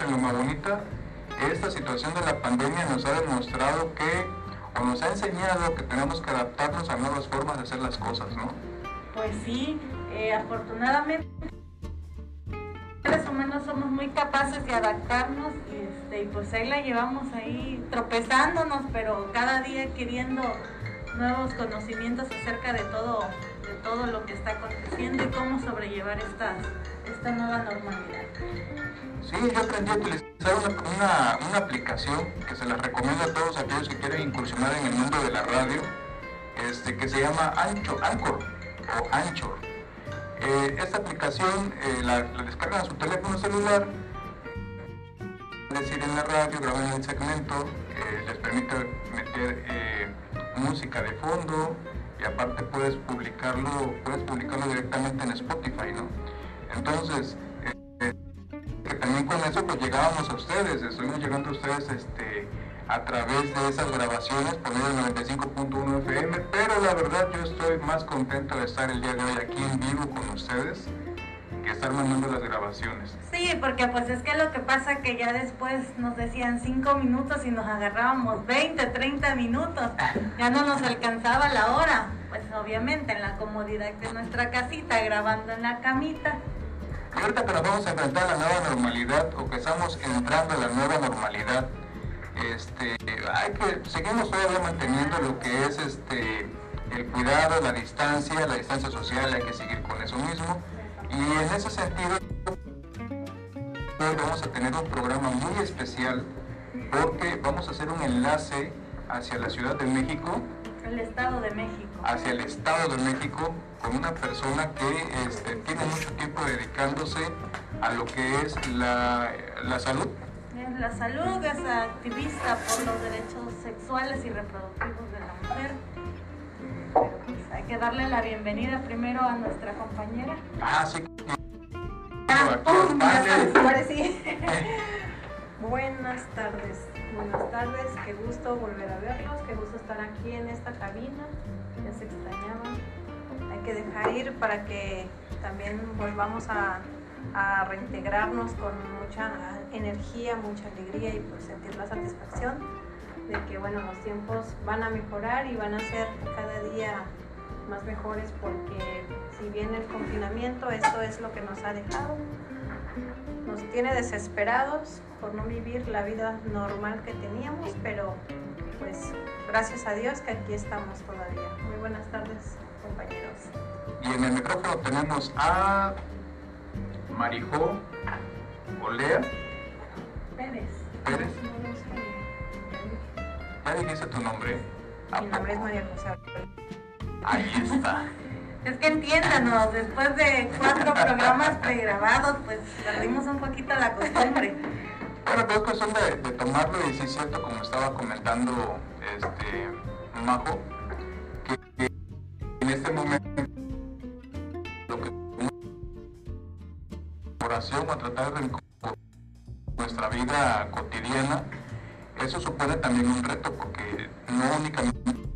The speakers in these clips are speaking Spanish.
en Loma Bonita, esta situación de la pandemia nos ha demostrado que, o nos ha enseñado que tenemos que adaptarnos a nuevas formas de hacer las cosas, ¿no? Pues sí, eh, afortunadamente seres humanos somos muy capaces de adaptarnos este, y pues ahí la llevamos ahí tropezándonos, pero cada día queriendo nuevos conocimientos acerca de todo, de todo lo que está aconteciendo y cómo sobrellevar esta, esta nueva normalidad. Sí, yo aprendí a utilizar una, una, aplicación que se la recomiendo a todos aquellos que quieren incursionar en el mundo de la radio, este, que se llama Ancho, Anchor o Anchor. Eh, esta aplicación eh, la, la, descargan a su teléfono celular, decir en la radio, graban el segmento, eh, les permite meter música de fondo y aparte puedes publicarlo, puedes publicarlo directamente en Spotify, ¿no? Entonces, que también con eso pues llegábamos a ustedes, estuvimos llegando a ustedes este, a través de esas grabaciones por medio del 95.1 FM, pero la verdad yo estoy más contento de estar el día de hoy aquí en vivo con ustedes que estar mandando las grabaciones. Sí, porque pues es que lo que pasa que ya después nos decían 5 minutos y nos agarrábamos 20, 30 minutos, ya no nos alcanzaba la hora, pues obviamente en la comodidad de nuestra casita, grabando en la camita. Y ahorita que nos vamos a enfrentar a la nueva normalidad o que estamos entrando a la nueva normalidad, este, hay que, seguimos todavía manteniendo lo que es este, el cuidado, la distancia, la distancia social, hay que seguir con eso mismo. Y en ese sentido, hoy vamos a tener un programa muy especial porque vamos a hacer un enlace hacia la Ciudad de México. El Estado de México. Hacia el Estado de México con una persona que este, tiene mucho tiempo dedicándose a lo que es la, la salud la salud, es activista por los derechos sexuales y reproductivos de la mujer. Pero pues hay que darle la bienvenida primero a nuestra compañera. Ah, sí. Ah, ahora sí. Buenas tardes, buenas tardes, qué gusto volver a verlos, qué gusto estar aquí en esta cabina, ya se extrañaban. Hay que dejar ir para que también volvamos a reintegrarnos con mucha energía, mucha alegría y pues sentir la satisfacción de que bueno, los tiempos van a mejorar y van a ser cada día más mejores porque si bien el confinamiento, esto es lo que nos ha dejado, nos tiene desesperados por no vivir la vida normal que teníamos, pero pues gracias a Dios que aquí estamos todavía. Muy buenas tardes, compañeros. Y en el micrófono tenemos a Marijó Olea Pérez. Pérez. Ya dijiste tu nombre. Mi nombre es María José. Ahí está. Es que entiéndanos, después de cuatro programas pregrabados, pues perdimos un poquito la costumbre. Bueno, pero es cuestión de, tomarlo y sí es cierto, como estaba comentando este Majo, que, que en este momento oración a tratar de nuestra vida cotidiana, eso supone también un reto porque no únicamente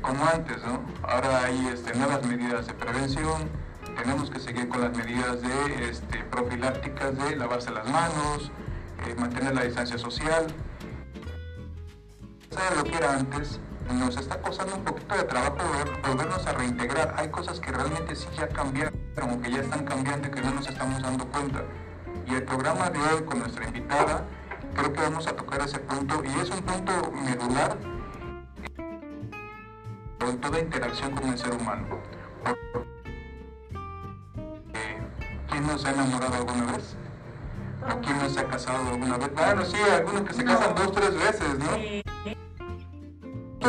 como antes, ¿no? Ahora hay este, nuevas medidas de prevención, tenemos que seguir con las medidas de este, profilácticas de lavarse las manos, eh, mantener la distancia social. ¿Sabe lo que era antes? nos está costando un poquito de trabajo volvernos a reintegrar. Hay cosas que realmente sí ya cambiaron, como que ya están cambiando y que no nos estamos dando cuenta. Y el programa de hoy con nuestra invitada, creo que vamos a tocar ese punto y es un punto medular en toda interacción con el ser humano. ¿Quién no se ha enamorado alguna vez? ¿O quién no se ha casado alguna vez? Bueno, sí, algunos que se casan dos, tres veces, ¿no?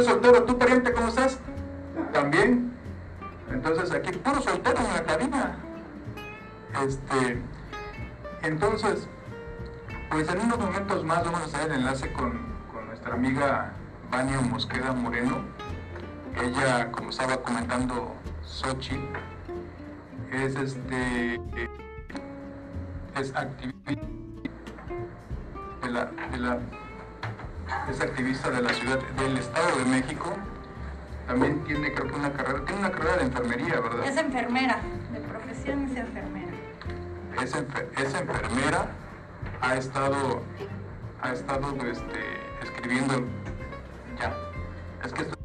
soltero, ¿tú pariente cómo estás? También. Entonces aquí puro soltero en la cabina. Este, entonces, pues en unos momentos más vamos a hacer el enlace con, nuestra amiga Vania Mosqueda Moreno. Ella, como estaba comentando Sochi, es este es activista de la, de la es activista de la ciudad del Estado de México. También tiene creo que una carrera, tiene una carrera de enfermería, ¿verdad? Es enfermera, de profesión es enfermera. Es, es enfermera ha estado, ha estado este, escribiendo, ya, es que esto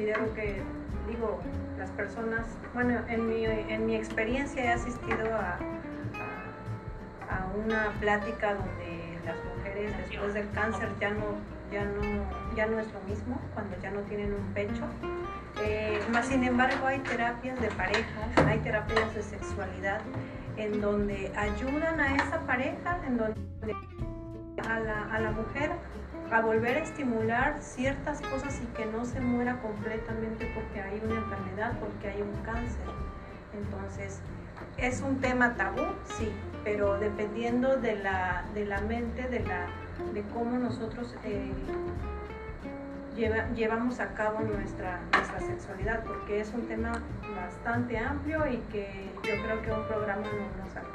Considero que, digo, las personas, bueno, en mi, en mi experiencia he asistido a, a, una plática donde las mujeres después del cáncer ya no, ya no, ya no es lo mismo, cuando ya no tienen un pecho. Eh, más sin embargo, hay terapias de parejas, hay terapias de sexualidad en donde ayudan a esa pareja, en donde a la, a la mujer a volver a estimular ciertas cosas y que no se muera completamente porque hay una enfermedad, porque hay un cáncer. Entonces, es un tema tabú, sí, pero dependiendo de la, de la mente, de, la, de cómo nosotros eh, llevamos a cabo nuestra, nuestra sexualidad, porque es un tema bastante amplio y que yo creo que un programa no nos alcanza.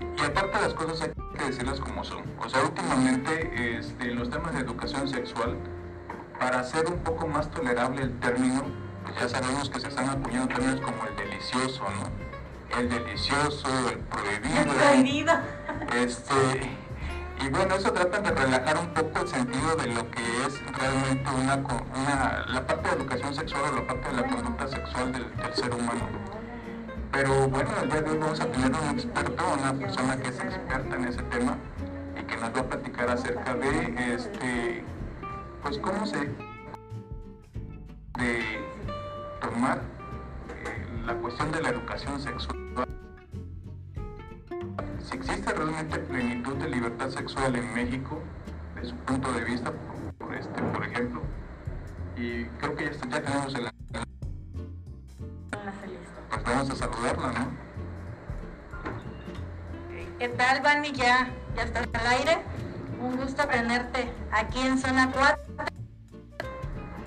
Y aparte las cosas hay que decirlas como son. O sea, últimamente este, los temas de educación sexual, para hacer un poco más tolerable el término, pues ya sabemos que se están acuñando términos como el delicioso, ¿no? El delicioso, el prohibido. El prohibido. Este, y bueno, eso trata de relajar un poco el sentido de lo que es realmente una, una la parte de educación sexual o la parte de la conducta sexual del, ser humano. Pero bueno, hoy vamos a tener un experto, una persona que es experta en ese tema y que nos va a platicar acerca de este pues cómo se de tomar eh, la cuestión de la educación sexual. Si existe realmente plenitud de libertad sexual en México, de su punto de vista, por, este, por ejemplo, y creo que ya, ya tenemos el... Pues vamos a saludarla, ¿no? ¿Qué tal, Vani? ¿Ya, ya estás al aire? Un gusto tenerte aquí en Zona 4.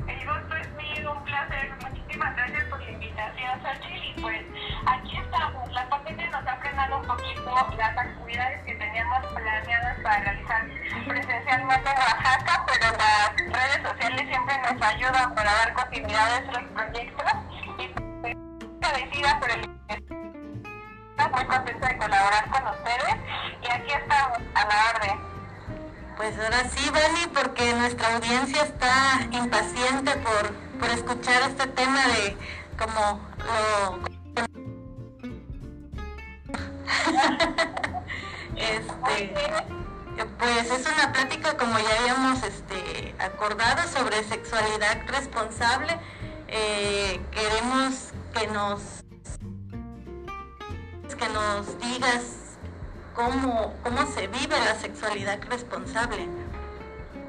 El gusto es mío, un placer. Muchísimas gracias por la invitación, Xochitl. Y pues aquí estamos. La pandemia nos ha frenado un poquito las actividades que teníamos planeadas para realizar presencialmente en Oaxaca, pero las redes sociales siempre nos ayudan para dar continuidad a estos proyectos. Y agradecida por el muy contenta de colaborar con ustedes y aquí estamos a la orden. Pues ahora sí, Bani, porque nuestra audiencia está impaciente por, por escuchar este tema de como lo este, pues es una plática como ya habíamos este, acordado sobre sexualidad responsable. Eh, queremos que nos que nos digas cómo, cómo se vive la sexualidad responsable.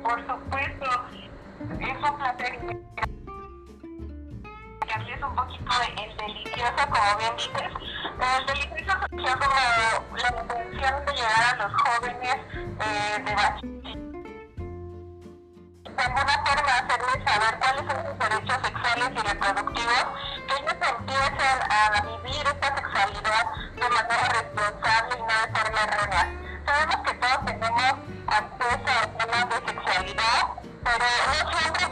Por supuesto, es un placer es un poquito el delicioso, como bien dices. El delicioso surgió como la intención de llegar a los jóvenes eh, de bachiller. De alguna forma hacerles saber cuáles son sus derechos sexuales y reproductivos, que ellos empiecen a vivir esta sexualidad de manera responsable y no de forma errónea. Sabemos que todos tenemos acceso a temas de sexualidad, pero no siempre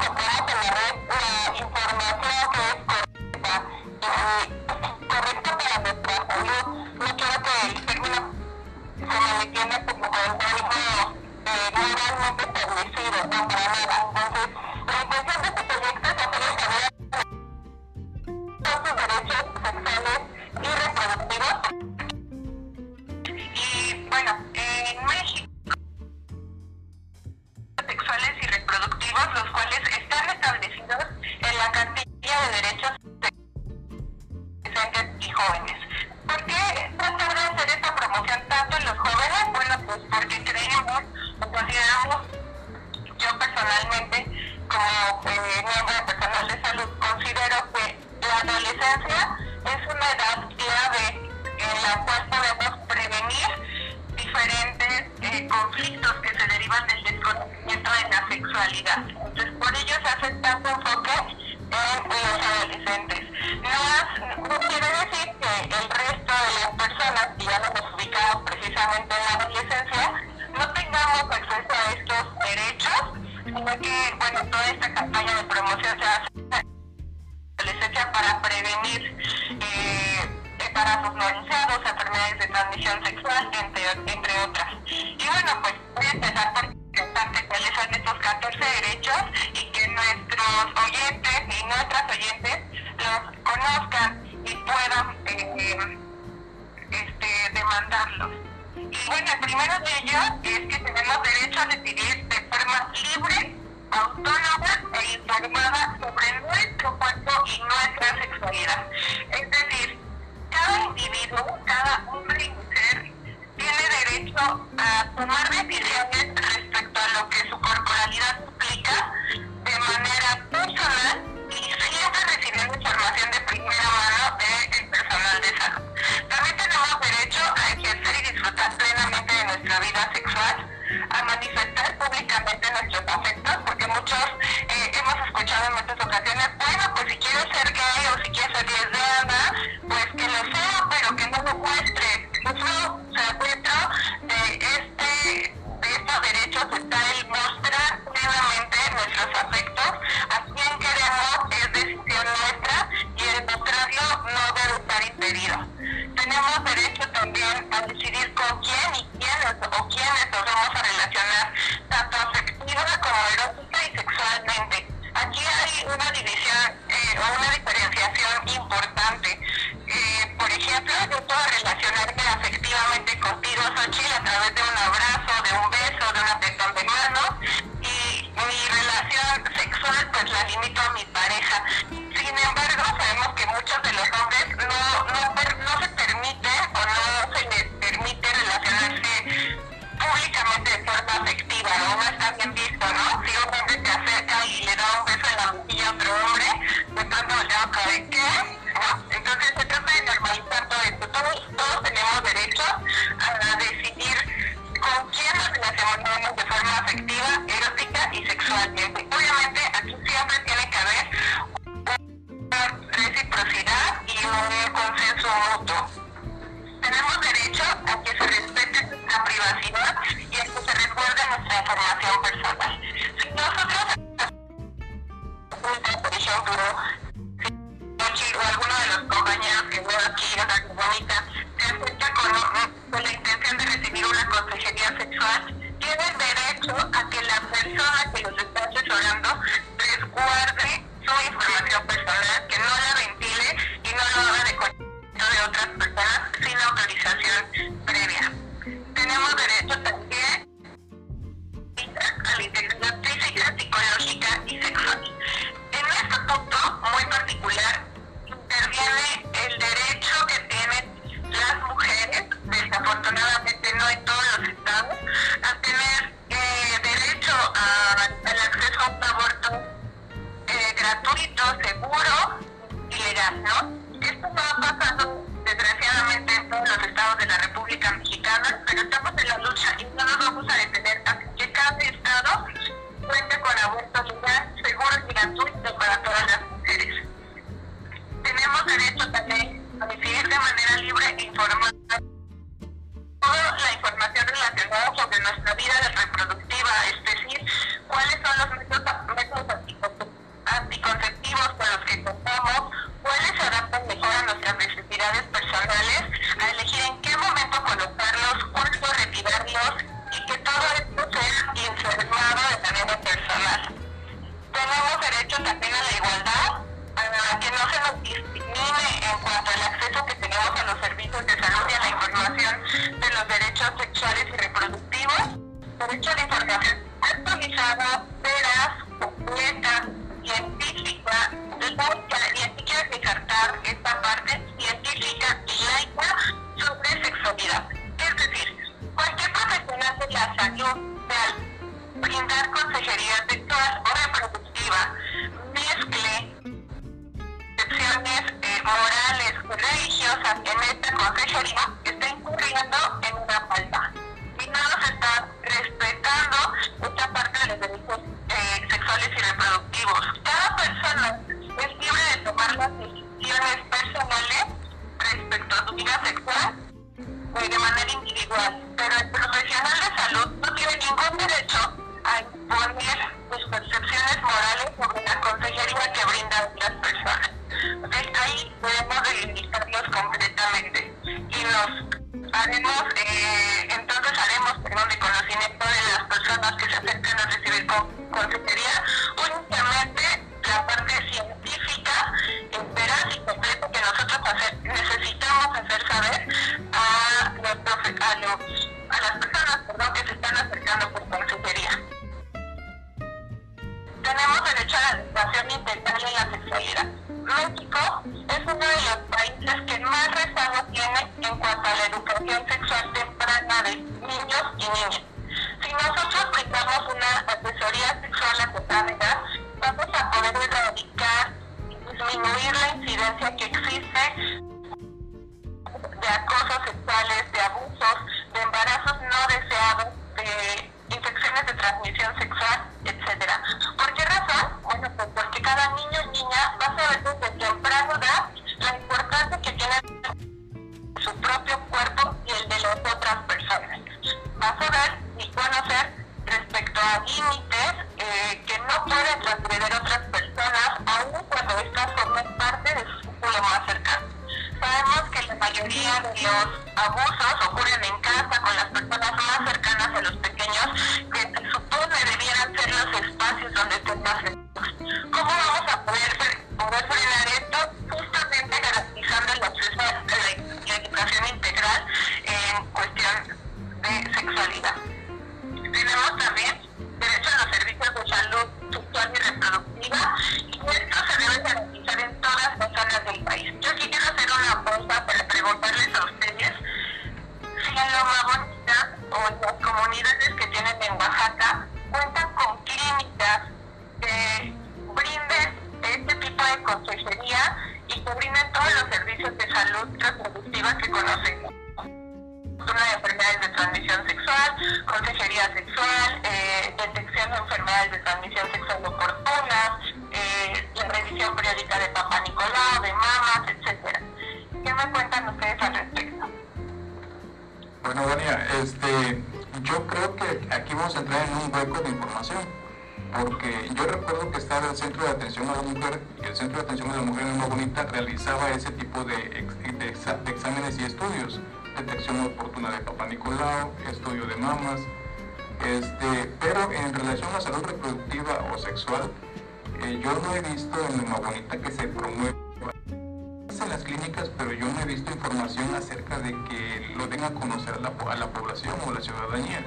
a conocer a la, a la población o a la ciudadanía.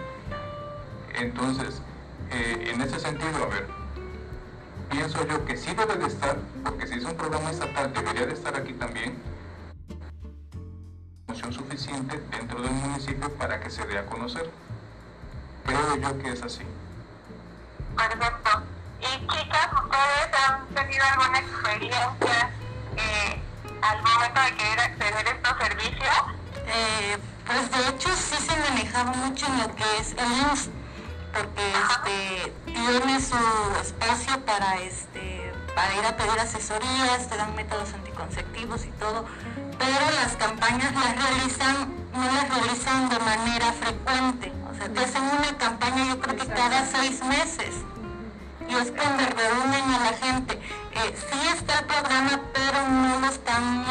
Todo, pero las campañas las realizan, no las realizan de manera frecuente, o sea, te hacen una campaña yo creo que cada seis meses y es cuando reúnen a la gente. Eh, sí está el programa, pero no lo están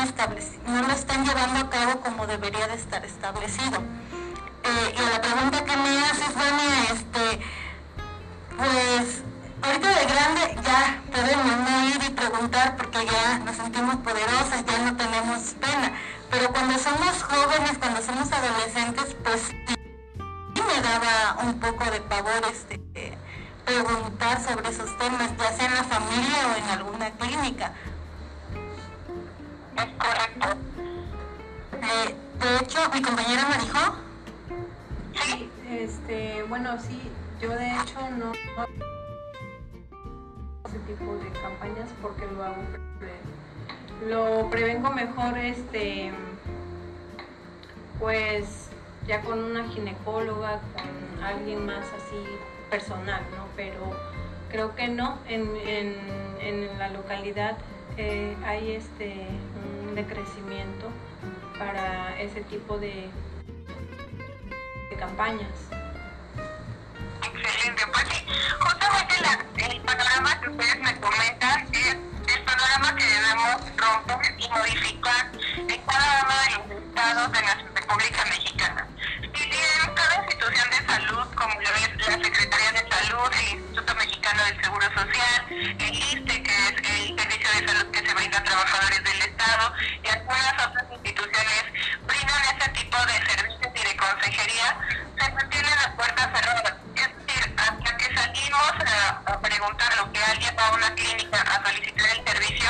no lo están llevando a cabo como debería de estar establecido. Eh, y la pregunta que me haces, Vania, este, pues ahorita de grande ya podemos no ir y preguntar porque ya nos sentimos poderosas, ya no tenemos pena. Pero cuando somos jóvenes, cuando somos adolescentes, pues sí me daba un poco de pavor este eh, preguntar sobre esos temas, ya sea en la familia o en alguna clínica. Es correcto. Eh, de hecho, mi compañera me dijo, Sí, Este, bueno, sí, yo de hecho no no ese tipo de campañas porque lo hago lo prevengo mejor este pues ya con una ginecóloga, con alguien más así personal, ¿no? Pero creo que no, en, en, en la localidad eh, hay este un decrecimiento para ese tipo de, de campañas. Excelente. Pues sí, justamente el panorama que ustedes me comentan es el panorama que debemos romper y modificar en cada uno de los estados de la República Mexicana. Y bien, cada institución de salud, como lo es la Secretaría de Salud, el Instituto Mexicano del Seguro Social, el ISTE, que es el servicio de salud que se brinda a trabajadores del Estado, y algunas otras instituciones brindan ese tipo de servicios y de consejería, se mantienen las puertas cerradas hasta que salimos a, preguntar lo que alguien va a una clínica a solicitar el servicio,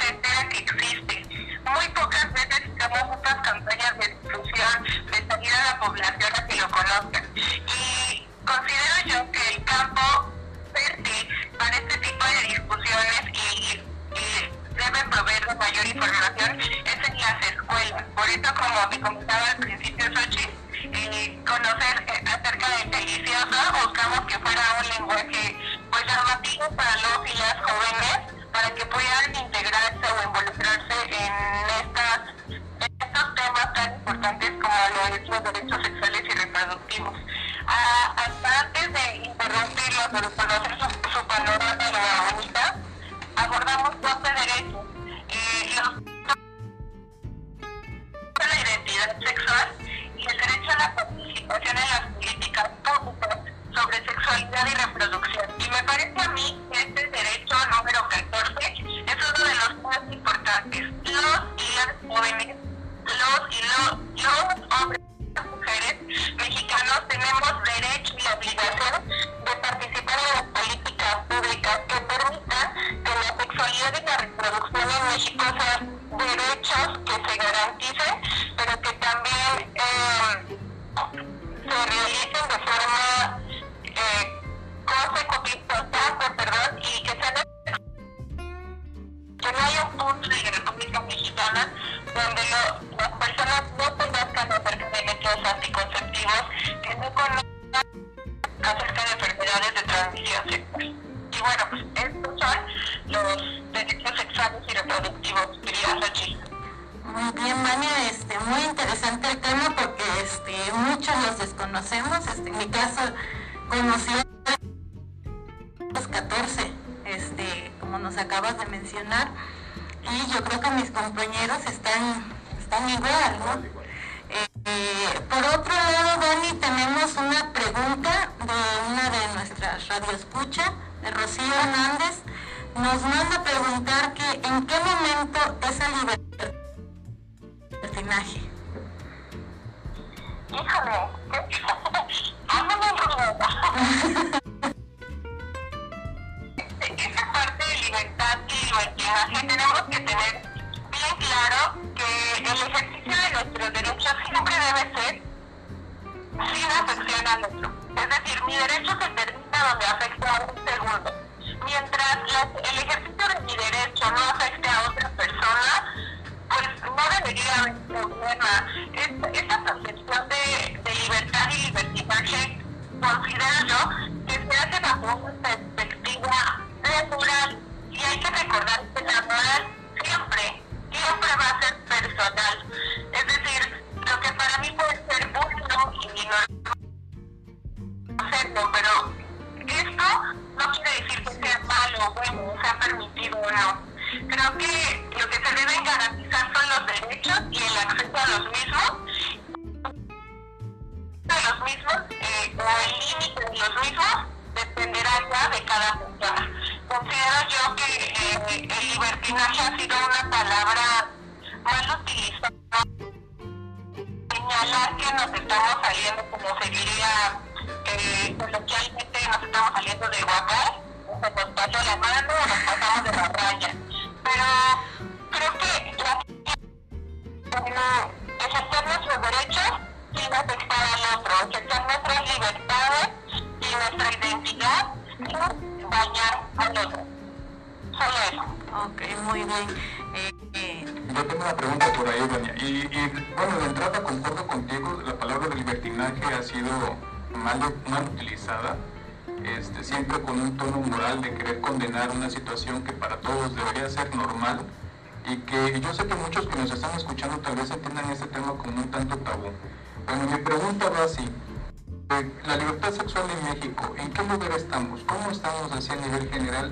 se entera que existe. Muy pocas veces estamos muchas campañas de difusión, de salir a la población a que lo conozcan. Y considero yo que el campo verde para este tipo de discusiones y, y deben proveer de mayor información es en las escuelas. Por eso, como te comentaba al principio, Xochitl, conocer eh, acerca del delicioso, buscamos que fuera un lenguaje pues llamativo para los y las jóvenes, para que pudieran integrarse o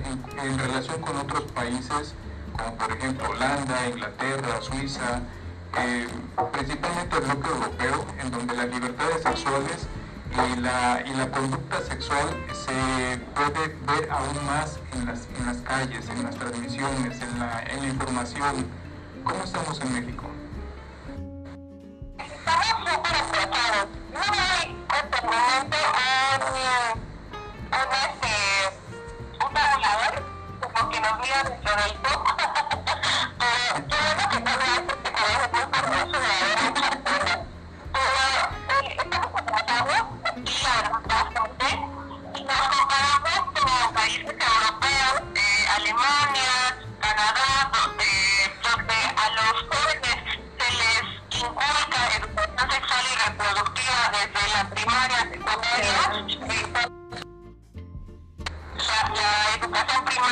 general en, en relación con otros países como por ejemplo Holanda, Inglaterra, Suiza, eh, principalmente el bloque europeo, en donde las libertades sexuales y la, y la conducta sexual se puede ver aún más en las, en las calles, en las transmisiones, en la, en la información. ¿Cómo estamos en México?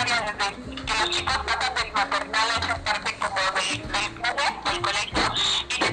área que los chicos pasan del maternal a esa parte como del, del club, del colegio, y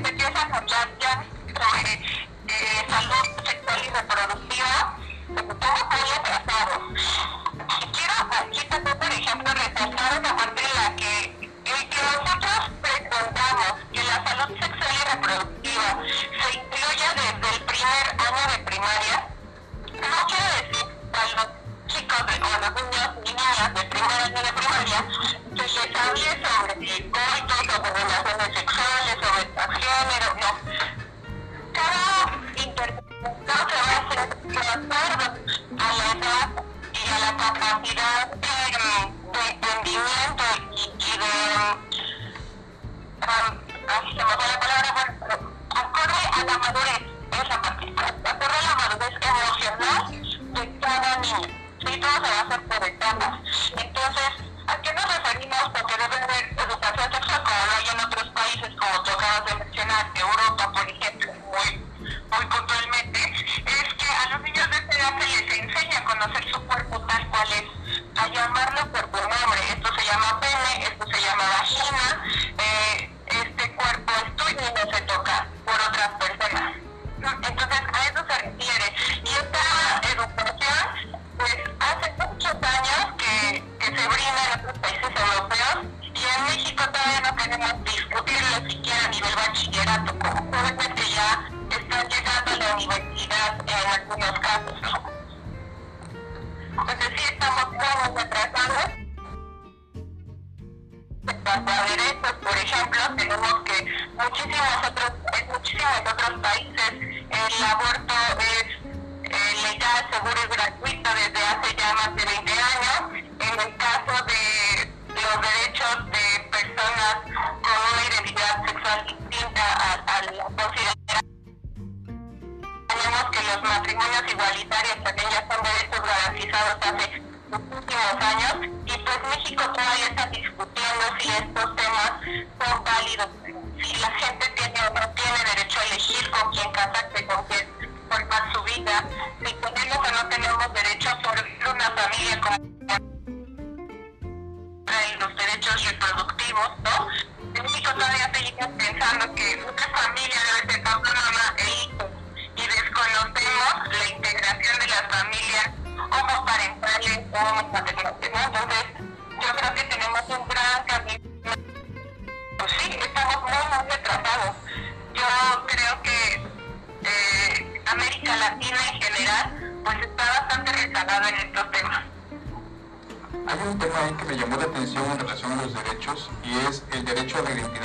¿no?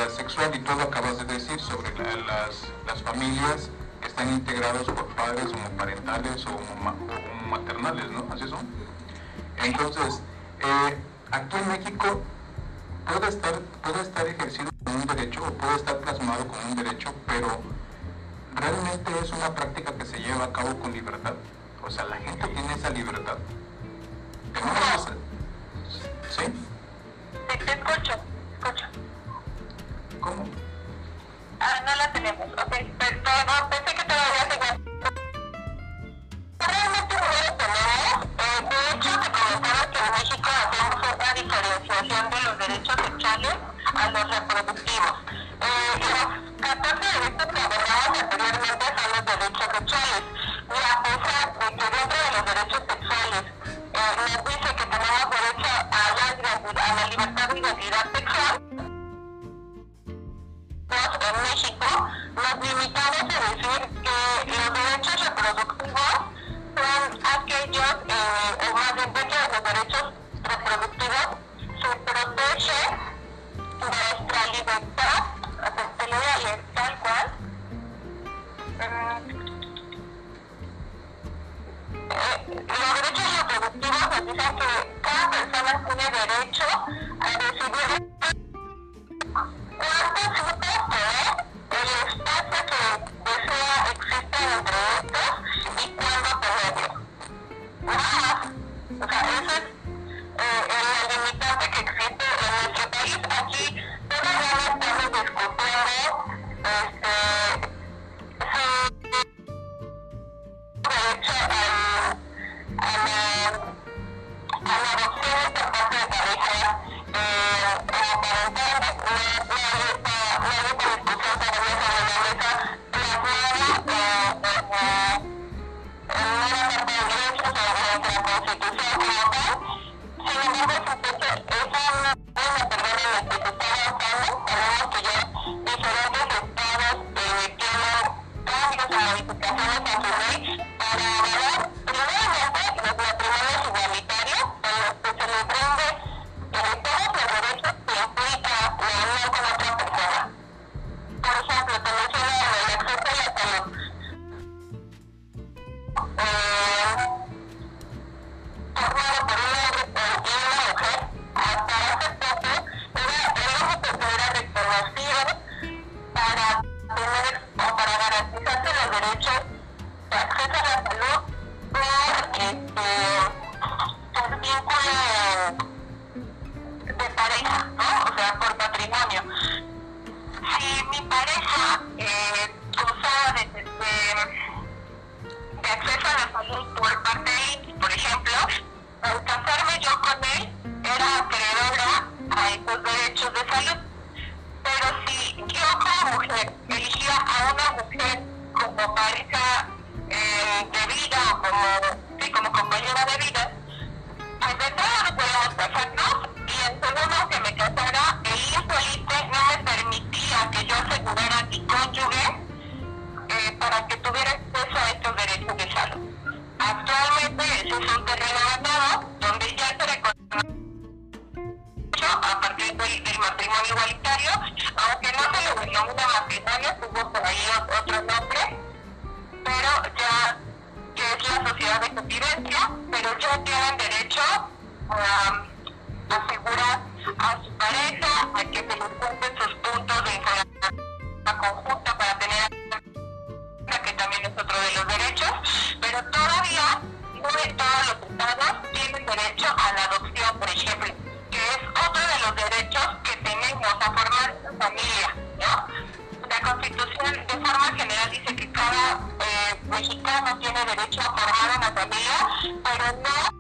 sexual y todo acabas de decir sobre las, las, familias que están integrados por padres homoparentales o maternales ¿no? Así son. Entonces, eh, aquí en México puede estar, puede estar ejercido como un derecho o puede estar plasmado como un derecho, pero realmente es una práctica que se lleva a cabo con libertad. O sea, la gente tiene esa libertad. Sí, te. Mexicano tiene derecho a formar una familia, pero no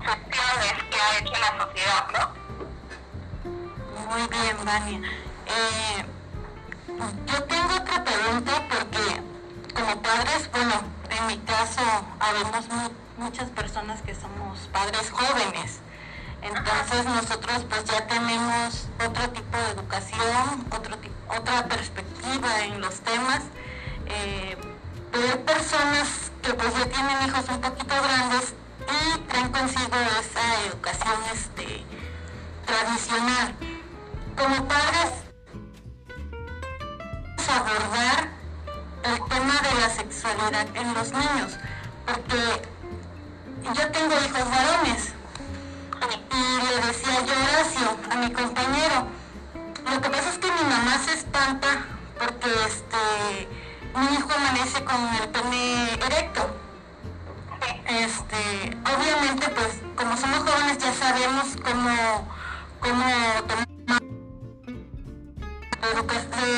excepciones que ha hecho la sociedad, ¿no? Muy bien, Vania. Eh, yo tengo otra pregunta porque como padres, bueno, en mi caso habemos muchas personas que somos padres jóvenes. Entonces nosotros pues ya tenemos otro tipo de educación, otro otra perspectiva en los temas. Eh, hay personas que pues ya tienen hijos un poquito grandes y traen consigo esa educación este, tradicional. Como padres abordar el tema de la sexualidad en los niños, porque yo tengo hijos varones y le decía yo Horacio a mi compañero, lo que pasa es que mi mamá se espanta porque este mi hijo amanece con el pene erecto. Este, obviamente pues como somos jóvenes ya sabemos cómo, cómo tomar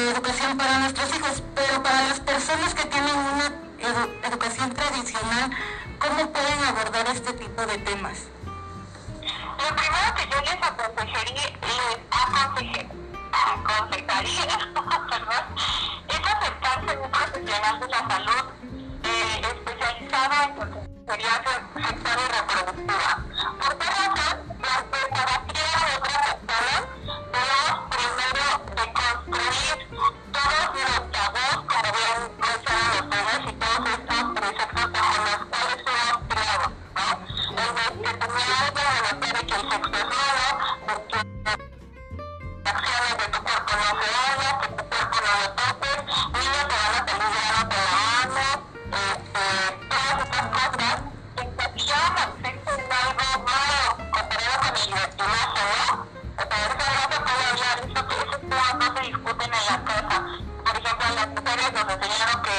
educación para nuestros hijos, pero para las personas que tienen una edu educación tradicional, ¿cómo pueden abordar este tipo de temas? Lo primero que yo les aconsejaría, les aconsejaría, aconsejaría es acercarse a un profesional de la salud eh, especializado en consejería sexual y reproductiva. ¿Por qué razón? La preparación de otras personas debemos primero de construir todos los tabús, como bien mencionan ustedes, y todos estos preceptos bajo los cuales fuimos creados, ¿no? El de tenía algo de que el sexo es malo, de que acciones cuerpo no se que tu cuerpo no lo toques, niños te van a salir grano con la mano, este, todas estas cosas, encasillábamos el sexo en algo malo comparado con el libertinaje, ¿no? O sea, eso no se puede hablar, eso, esos temas no se discuten en la casa. Por ejemplo, las mujeres nos enseñaron que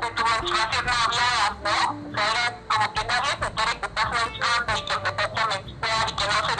de tu menstruación no hablabas, ¿no? O sea, como que nadie se entere que estás menstruando y que empezaste a menstruar y que no se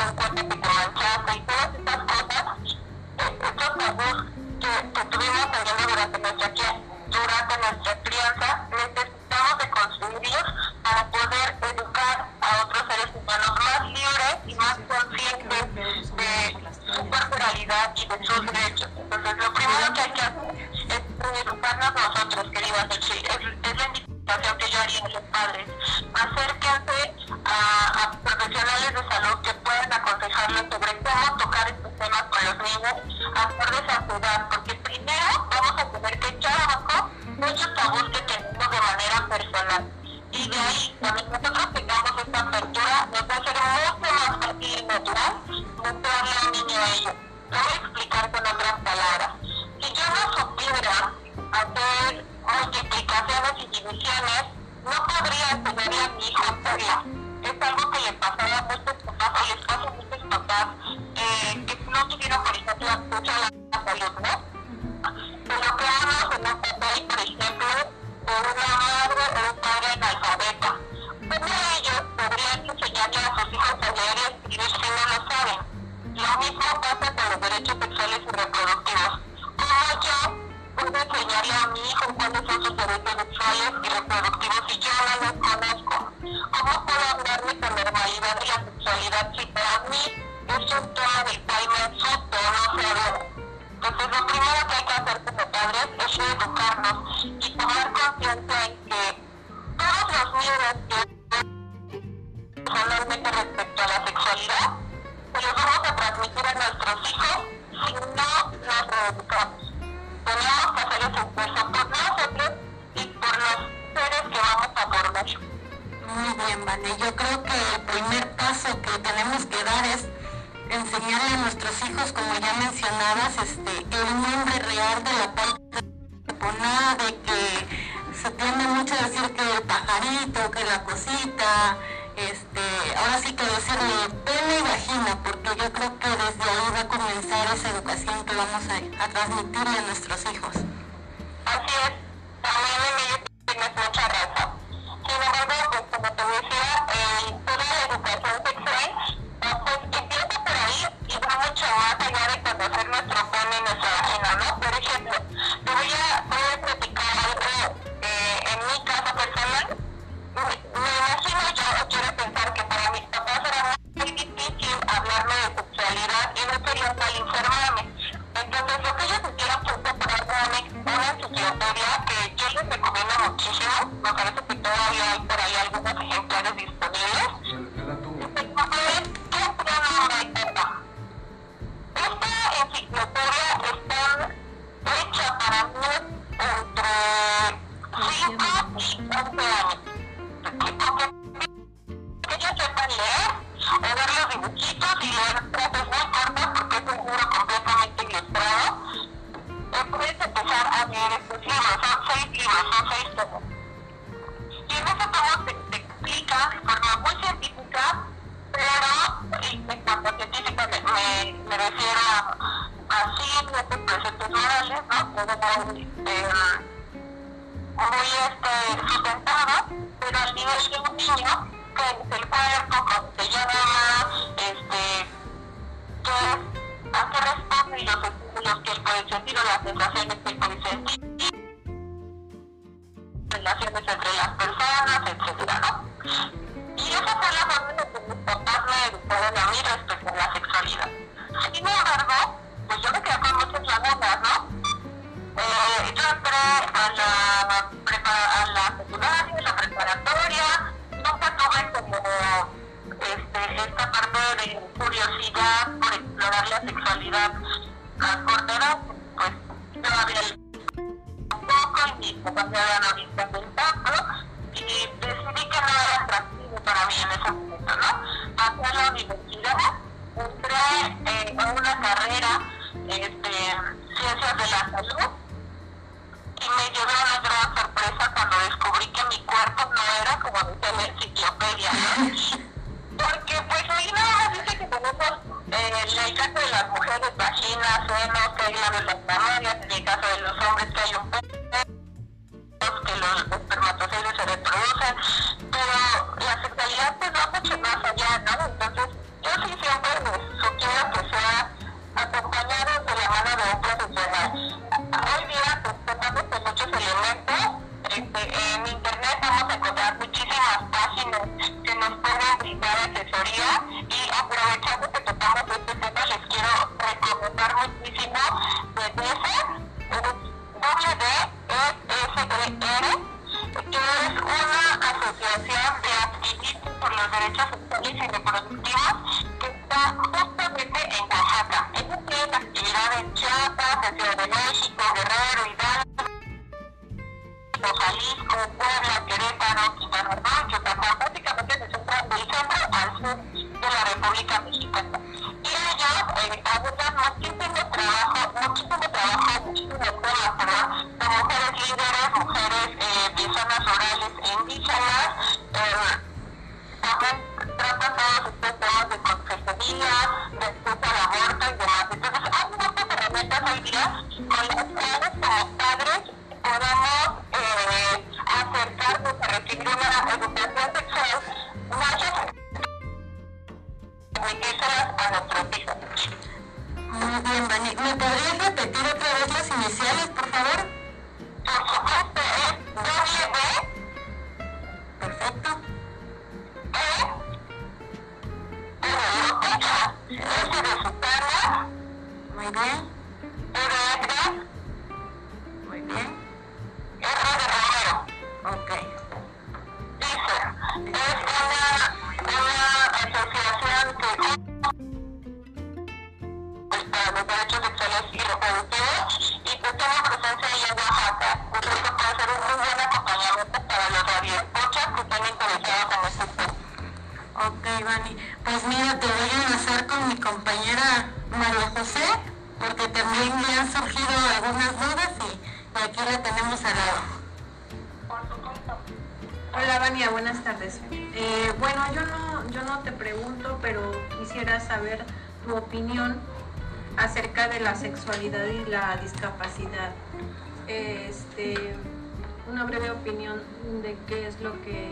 es lo que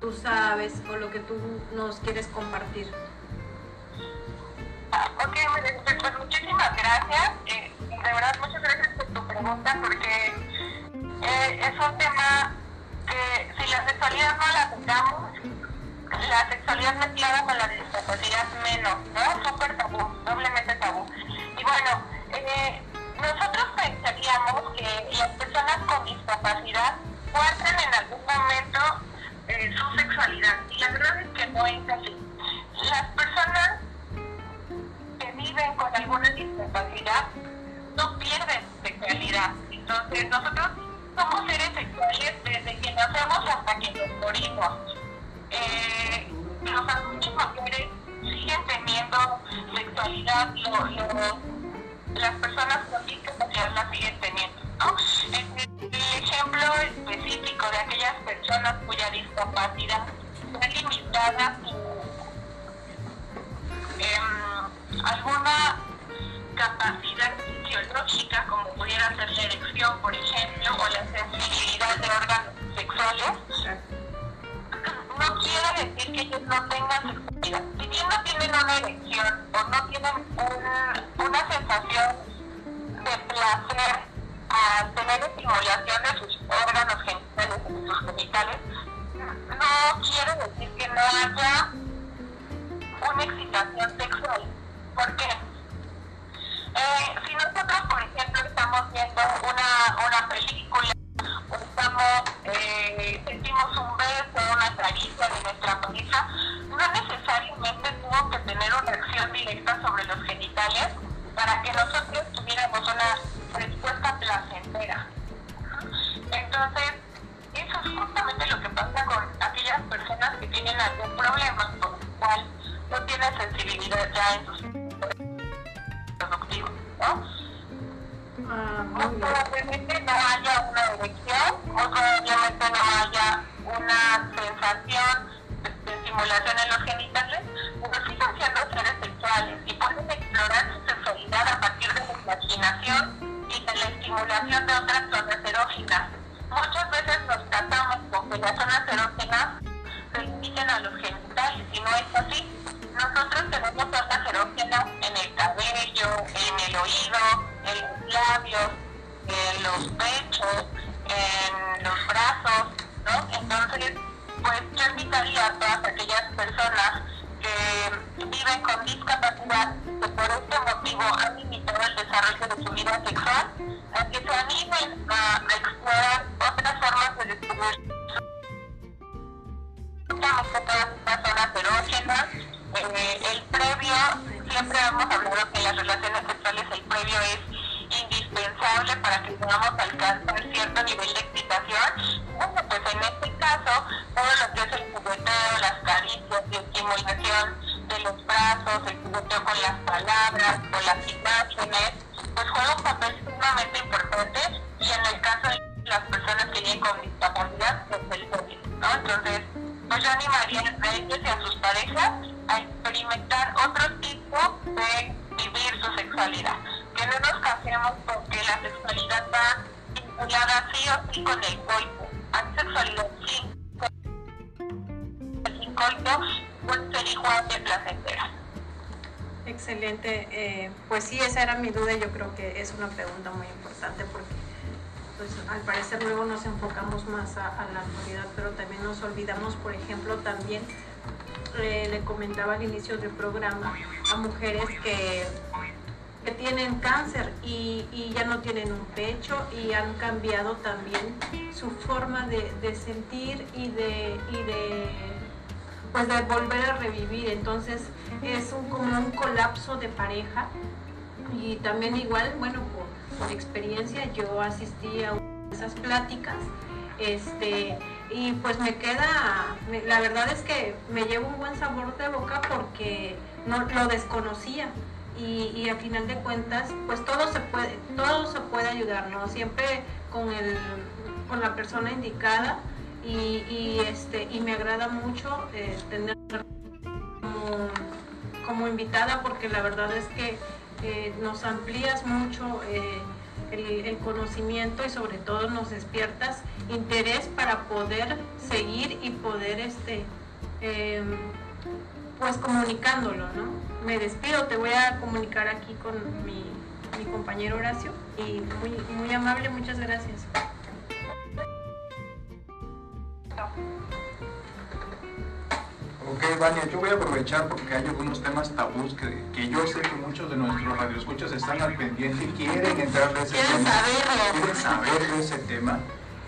tú sabes o lo que tú nos quieres compartir. Ok, pues muchísimas gracias. Eh, de verdad, muchas gracias por tu pregunta porque eh, es un tema que si la sexualidad no la tocamos, la sexualidad mezclada con la discapacidad menos, ¿no? Súper tabú, doblemente tabú. Y bueno, eh, nosotros pensaríamos que las personas con discapacidad guardan en algún momento eh, su sexualidad. Y la verdad es que no es así. Las personas que viven con alguna discapacidad no pierden sexualidad. Entonces, nosotros somos seres sexuales desde que nacemos hasta que nos morimos. Eh, los adultos mayores siguen teniendo sexualidad, lo, lo, las personas con discapacidad la siguen teniendo. El, ejemplo específico de aquellas personas cuya discapacidad está limitada su eh, alguna capacidad fisiológica, como pudiera ser la erección, por ejemplo, o la sensibilidad de órganos sexuales, no quiere decir que ellos no tengan sexualidad. Si bien no tienen una erección o no tienen una sensación de placer al tener estimulación de sus órganos genitales, de sus genitales, no quiere decir que no haya una excitación sexual. ¿Por qué? Eh, si nosotros, por ejemplo, estamos viendo una, una película, o estamos, eh, sentimos un beso, una caricia de nuestra pareja, no necesariamente tuvo que tener una acción directa sobre los genitales para que nosotros tuviéramos una respuesta placentera. Entonces, eso es justamente lo que pasa con aquellas personas que tienen algún problema por el cual no tienen sensibilidad ya en sus productivos, ¿no? Ah, Muy probablemente no haya una erección, muy probablemente no haya una sensación de, estimulación en los genitales, pero siguen siendo seres sexuales y pueden explorar su sexualidad a partir de la imaginación y de la estimulación de otras una pregunta muy importante porque pues, al parecer luego nos enfocamos más a, la actualidad, pero también nos olvidamos, por ejemplo, también le comentaba al inicio del programa a mujeres que, que tienen cáncer y, y ya no tienen un pecho y han cambiado también su forma de, de sentir y de, y de pues de volver a revivir. Entonces es un, como un colapso de pareja y también igual, bueno, por, experiencia yo asistí a esas pláticas este, y pues me queda, la verdad es que me llevo un buen sabor de boca porque no lo desconocía y, y a final de cuentas pues todo se puede, todo se puede ayudar, ¿no? Siempre con el, con la persona indicada y, este y me agrada mucho eh, tener como, invitada porque la verdad es que nos amplías mucho eh, el, conocimiento y sobre todo nos despiertas interés para poder seguir y poder este em, pues comunicándolo, ¿no? Me despido, te voy a comunicar aquí con mi, mi compañero Horacio y muy, muy amable, muchas gracias. Ok, Vania, yo voy a aprovechar porque hay algunos temas tabús que, que yo sé que muchos de nuestros radioescuchas están al pendiente y quieren entrar de ese ¿Quieren tema. Saberlo? Quieren saber de ese tema.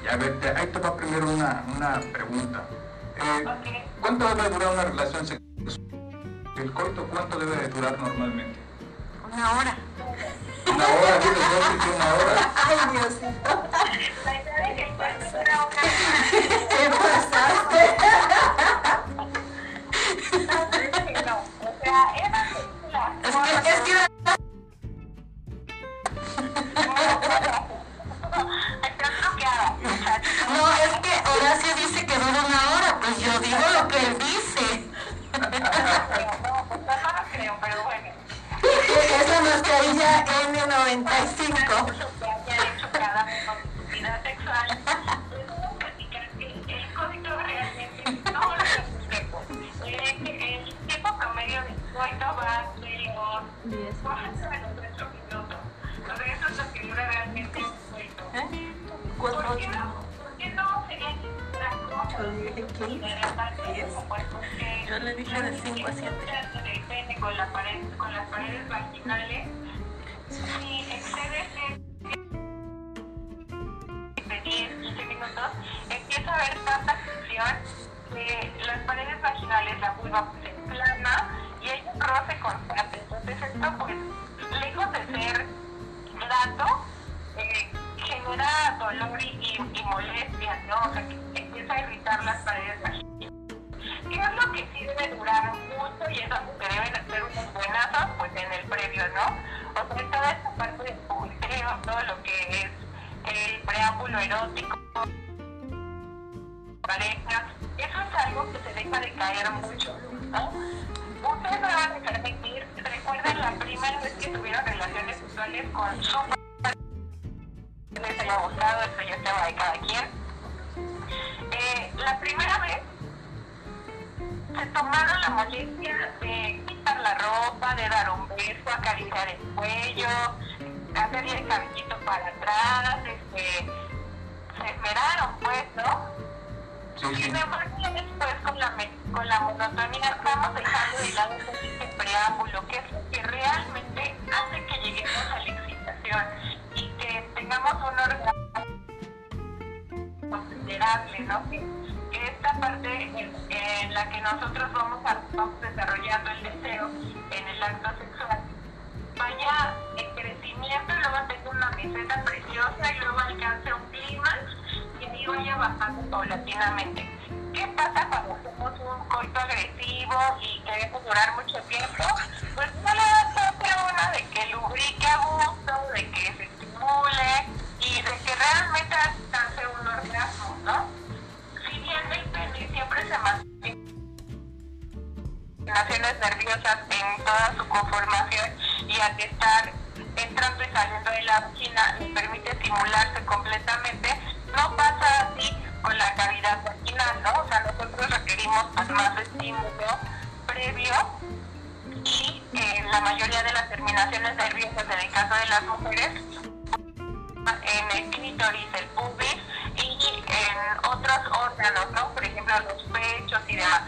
Y a ver, te, ahí te va primero una, una pregunta. Eh, ¿Cuánto debe durar una relación sexual? ¿El coito cuánto debe de durar normalmente? Una hora. Una hora, dices dos y una hora. Ay, Diosito. La idea Es que, es que. No, es que Horacio dice que dura una hora, pues yo digo lo que él dice. No, pues no. Es la mascarilla N95. Promedio de coito va de los 4 a los 8 minutos. O sea, eso es lo que dura realmente un coito. ¿Por qué no? ¿Por qué no sería Yo le dije de 5 a 7. Depende con, la pared, con las paredes vaginales. Si excedes de 10, 15 minutos, empieza a haber tanta fricción que las paredes vaginales, la vulva se plana y hay un roce constante. Entonces esto pues, lejos de ser grato, eh, genera dolor y, y, molestia, ¿no? O sea, que empieza a irritar las paredes vaginales. ¿Qué es lo que sí debe durar mucho y es algo que deben hacer unos buenazos? Pues en el previo, ¿no? O sea, toda esta parte del pulseo, todo lo que es el preámbulo erótico, pareja, eso es algo que se deja de caer mucho, ¿no? Ustedes me van a permitir, recuerden la primera vez que tuvieron relaciones sexuales con su les haya gustado, eso ya es tema de cada quien. Eh, la primera vez se tomaron la molestia de quitar la ropa, de dar un beso, acariciar el cuello, hacerle el cabellito para atrás, este, se esmeraron pues, ¿no? Sí. Sin embargo, después con la, con la monotonía estamos dejando de lado ese preámbulo, que es lo que realmente hace que lleguemos a la excitación y que tengamos un orgasmo considerable, ¿no? Que, esta parte en, en la que nosotros vamos, a- vamos desarrollando el deseo en el acto sexual vaya en crecimiento y luego tenga una meseta preciosa y luego alcance un clímax y ahí vaya bajando paulatinamente. ¿Qué pasa cuando hacemos un coito agresivo y queremos durar mucho tiempo? Pues no le da a una de que lubrique a gusto, de que se estimule y de que realmente alcance un orgasmo, ¿no? Si bien el pene siempre se mantiene terminaciones nerviosas en toda su conformación y al estar entrando y saliendo de la vagina le permite estimularse completamente, no pasa así con la cavidad vaginal, ¿no? O sea, nosotros requerimos pues, más estímulo previo y en la mayoría de las terminaciones nerviosas, en el caso de las mujeres, en el clítoris, el pubis y en otros órganos, ¿no? Por ejemplo, los pechos y demás.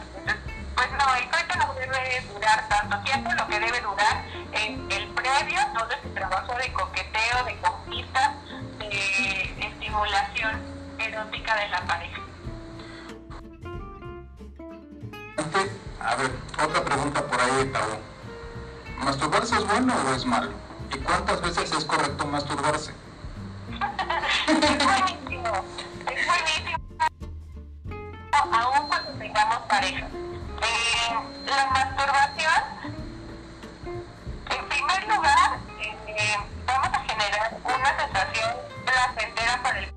Pues no, el coito no debe durar tanto tiempo, lo que debe durar en el previo, todo ese trabajo de coqueteo, de conquista, de estimulación erótica de la pareja. Este, A ver, otra pregunta por ahí de tabú. ¿Masturbarse es bueno o es malo? ¿Y cuántas veces es correcto masturbarse? Es buenísimo, es buenísimo. tengamos pareja. Eh, la masturbación, en primer lugar, eh, vamos a generar una sensación placentera para el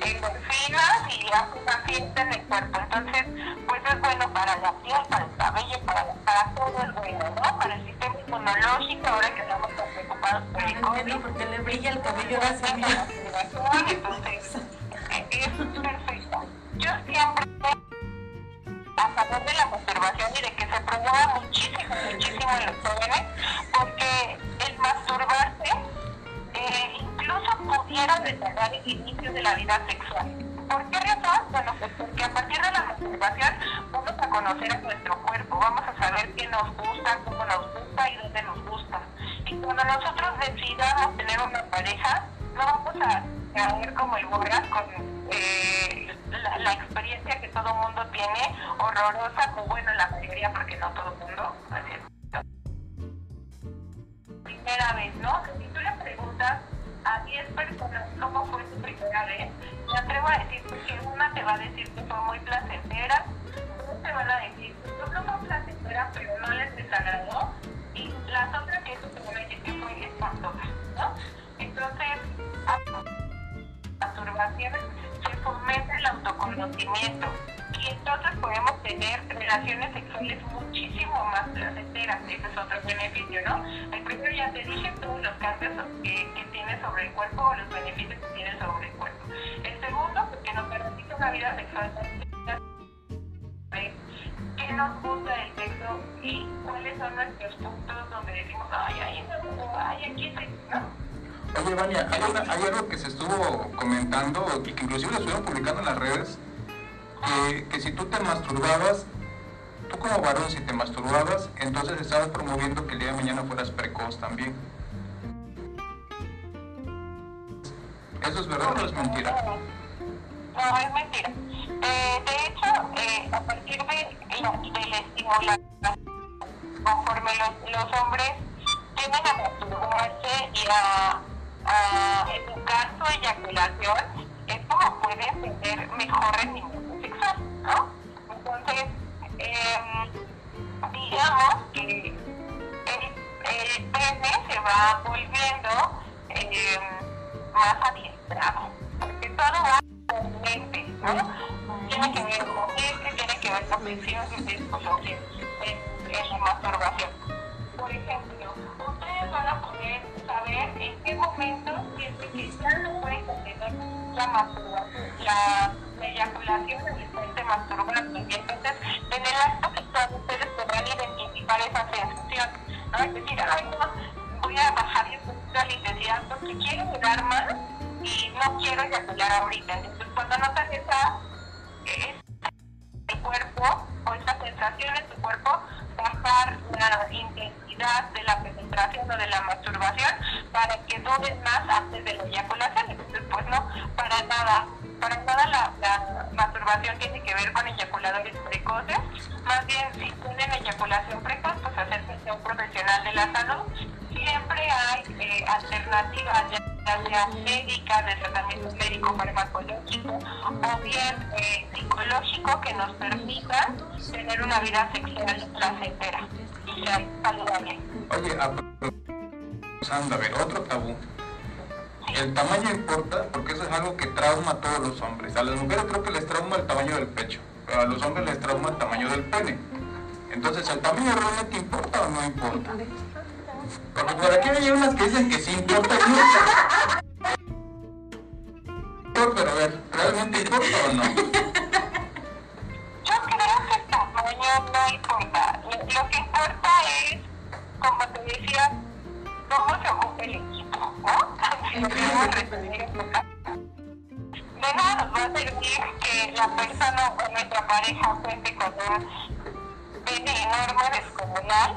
endorfinas y hace una fiesta en el cuerpo. Entonces, pues es bueno para la piel, para el cabello, para, para todo es bueno, ¿no? Para el sistema inmunológico, ahora que estamos tan preocupados por el COVID. entiendo por qué le brilla el cabello a. Entonces, eh, es perfecto. Yo siempre de la masturbación y de que se promueva muchísimo, muchísimo en los jóvenes, porque el masturbarse eh, incluso pudiera retardar el inicio de la vida sexual. ¿Por qué razón? Bueno, pues porque a partir de la masturbación vamos a conocer a nuestro cuerpo, vamos a saber qué nos gusta, cómo nos gusta y dónde nos gusta. Y cuando nosotros decidamos tener una pareja, no vamos a caer como el borras con eh, la, experiencia que todo mundo tiene, horrorosa, o bueno, la mayoría, porque no todo mundo, primera vez, ¿no? Si tú le preguntas a 10 personas cómo fue su primera vez, me atrevo a decir que una te va a decir que fue muy placentera, dos te van a decir que no fue placentera, pero no les desagradó, y las otras que eso te van a decir que fue espantosa, ¿no? Entonces, masturbación se fomenta el autoconocimiento y entonces podemos tener relaciones sexuales muchísimo más placenteras. Ese es otro beneficio, ¿no? El primero ya te dije todos los cambios que, que tiene sobre el cuerpo o los beneficios que tiene sobre el cuerpo. El segundo, porque nos permite una vida sexual qué nos gusta del sexo y cuáles son nuestros puntos donde decimos, ay, ay, no, ay, aquí sí, ¿no? Oye, Vania, hay, una- hay algo que se estuvo comentando y que inclusive lo estuvieron publicando en las redes, que, si tú te masturbabas, tú como varón si te masturbabas, entonces estabas promoviendo que el día de mañana fueras precoz también. ¿Eso es verdad o es mentira? No, es mentira. Eh, de hecho, eh, a partir de, la- estimulación, conforme los, los hombres tienden a masturbarse y a, a educar su eyaculación, es como pueden tener mejor rendimiento sexual, ¿no? Entonces, em, digamos que el, pene se va volviendo em, más adiestrado, porque todo va con mente, ¿no? Tiene que ver con mente, tiene que ver con menciones y psicología en, en la masturbación. Por ejemplo, ustedes van a poder saber en qué momento sienten que ya no pueden contener la masturbación, la, la eyaculación del estante masturbando. Y entonces, en el acto sexual ustedes podrán identificar esa sensación. ¿no? Es decir, ay, no, voy a poquito la intensidad porque quiero durar más y no quiero eyacular ahorita. Entonces, cuando notan esa, esa el cuerpo o esa sensación en tu cuerpo, bajar la intensidad de la penetración o de la masturbación para que dure más antes de la eyaculación. Entonces, pues no, para nada, para nada la, la masturbación tiene que ver con eyaculadores precoces. Más bien, si tienen eyaculación precoz, pues acérquense a un profesional de la salud. Siempre hay eh, alternativas, ya sea médicas, de tratamiento médico farmacológico o bien eh, psicológico que nos permitan tener una vida sexual placentera Oye, a ver, otro tabú. El tamaño importa porque eso es algo que trauma a todos los hombres. A las mujeres creo que les trauma el tamaño del pecho, pero a los hombres les trauma el tamaño del pene. Entonces, ¿el tamaño realmente importa o no importa? Porque por aquí hay unas que dicen que sí importa. Pero a ver, ¿realmente importa o no? Tamaño no importa. Lo, que importa es, como te decía, cómo se ocupa el equipo, ¿no? Si caso. De nada va a servir que la persona o nuestra pareja cuente con un pene enorme descomunal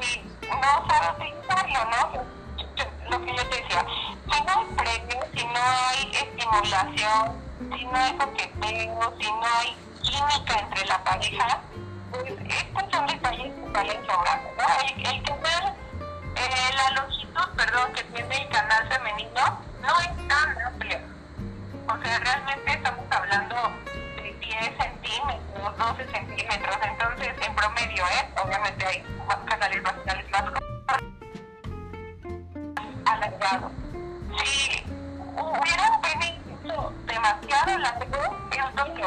y no sabe utilizarlo, ¿no? Lo que yo te decía, si no hay premio, si no hay estimulación, si no hay coqueteo, si no hay química entre la pareja, pues son detalles que salen sobrando, ¿no? El, canal, eh, la longitud, perdón, que tiene el canal femenino no es tan amplio. O sea, realmente estamos hablando de 10 centímetros los 12 centímetros. Entonces, en promedio, ¿eh? Obviamente hay canales vaginales más alargados. Si hubiera un pene demasiado es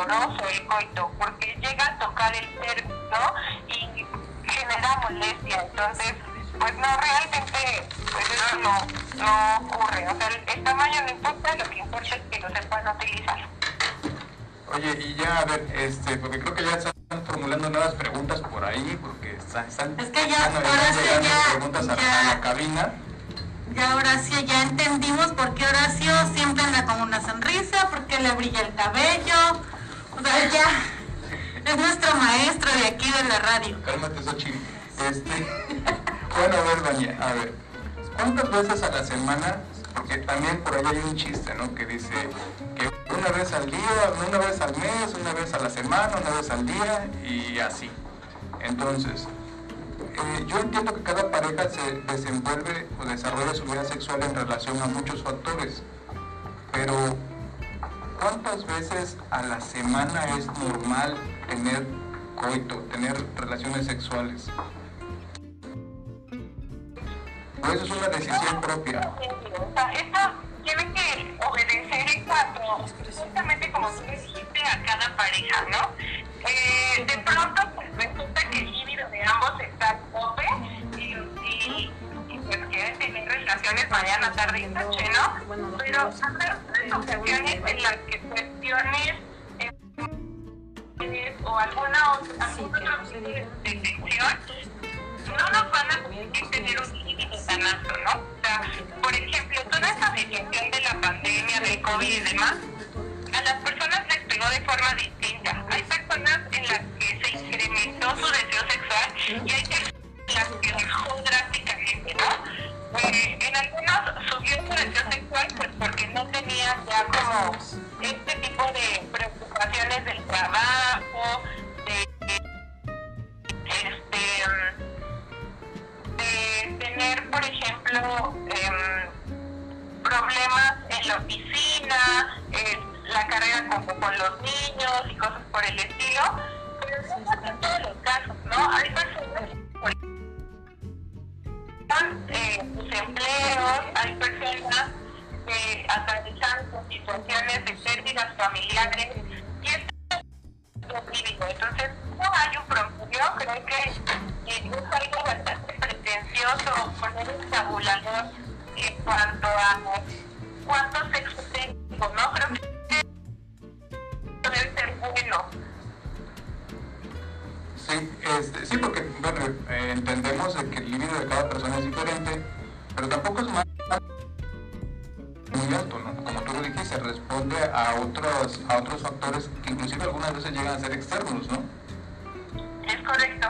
doloroso el coito, porque llega a tocar el término y genera molestia. Entonces, pues no, realmente, pues eso no, no ocurre. O sea, el, el tamaño no importa, lo que importa es que lo sepan utilizar. Oye, y ya, a ver, este, porque creo que ya están formulando nuevas preguntas por ahí, porque están, están, Es que ya, están ahora sí ya- preguntas a, ya- a la cabina. Ya Horacio, ya entendimos por qué Horacio siempre anda con una sonrisa, por qué le brilla el cabello. O sea, ya es nuestro maestro de aquí de la radio. Cálmate, Xochitl. Este, bueno, a ver, Dania, a ver, ¿cuántas veces a la semana? Porque también por ahí hay un chiste, ¿no? Que dice que una vez al día, una vez al mes, una vez a la semana, una vez al día y así. Entonces, eh, yo entiendo que cada pareja se desenvuelve o desarrolla su vida sexual en relación a muchos factores, pero ¿cuántas veces a la semana es normal tener coito, tener relaciones sexuales? ¿O eso es una decisión propia? Esto tiene que obedecer en cuanto, justamente como tú dijiste, a cada pareja, ¿no? Eh, de pronto, pues resulta que el líbido de ambos está a tope y, y, pues quieren tener relaciones mañana, tarde y noche, ¿no? Pero hay ocasiones en las que cuestiones eh, o alguna otra, algún otro tipo de tensión no nos van a permitir tener un límite tan alto, ¿no? O sea, por ejemplo, toda esta situación de la pandemia, del COVID y demás, a las personas les pegó de forma distinta. Hay personas en las que se incrementó su deseo sexual y hay personas las que bajó drásticamente, ¿no? Eh, en algunos subió su deseo sexual pues porque no tenían ya como este tipo de preocupaciones del trabajo, de este de tener, por ejemplo, em, problemas en la oficina, en la carrera como con los niños y cosas por el estilo, pero no en todos los casos, ¿no? Hay personas que eh, sus empleos, hay personas que atraviesan por situaciones de pérdidas familiares y esto entonces, no hay un promedio, creo que eh, es algo bastante pretencioso poner un tabulador en cuanto a cuánto sexo tengo, ¿no? Creo que debe ser bueno. Sí, este, sí, porque bueno, eh, entendemos de que el libido de cada persona es diferente, pero tampoco es más muy alto, ¿no? Como tú lo dijiste, responde a otros, a otros factores que inclusive algunas veces llegan a ser externos, ¿no? Es correcto,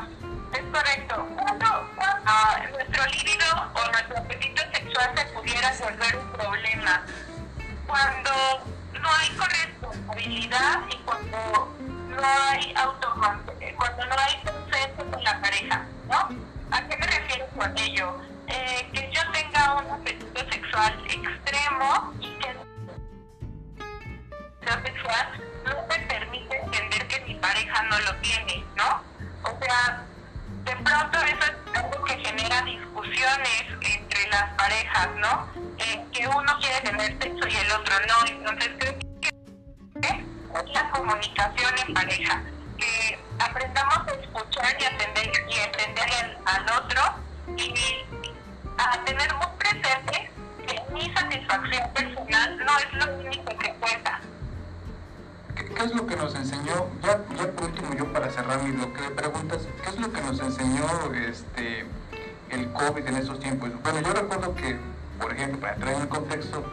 es correcto. Cuando, cuando nuestro líbido o nuestro apetito sexual se pudiera volver un problema, cuando no hay corresponsabilidad y cuando no hay autocon cuando no hay la pareja, ¿no? ¿A qué me refiero con ello? Eh, que yo tenga un apetito sexual extremo y que el sexual no me permite entender que mi pareja no lo tiene, ¿no? O sea, de pronto eso es algo que genera discusiones entre las parejas, ¿no? Eh, que uno quiere tener sexo y el otro no. Entonces creo que es la comunicación en pareja. Aprendamos a escuchar y atender y entender al, otro y a tener muy presente que mi satisfacción personal no es lo único que cuenta. ¿Qué, es lo que nos enseñó, ya, ya por último yo para cerrar mi bloque de preguntas, qué es lo que nos enseñó este, el COVID en esos tiempos? Bueno, yo recuerdo que, por ejemplo, para entrar en el contexto,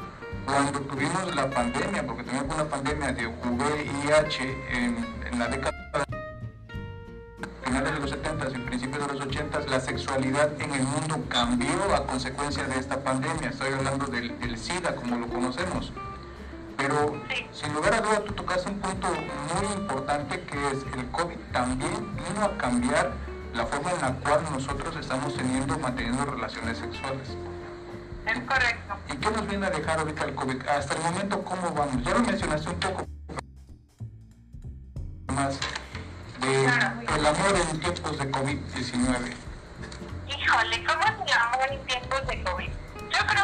cuando tuvimos la pandemia, porque tuvimos una pandemia de VIH en, en la década finales de los 70 y principios de los 80, la sexualidad en el mundo cambió a consecuencia de esta pandemia. Estoy hablando del, del SIDA como lo conocemos. Pero sin lugar a dudas tú tocaste un punto muy importante que es el COVID también vino a cambiar la forma en la cual nosotros estamos teniendo, manteniendo relaciones sexuales. Es correcto. ¿Y qué nos viene a dejar ahorita el COVID? Hasta el momento, ¿cómo vamos? Ya lo mencionaste un poco más. El amor en tiempos de COVID-19. Híjole, ¿cómo es el amor en tiempos de COVID? Yo creo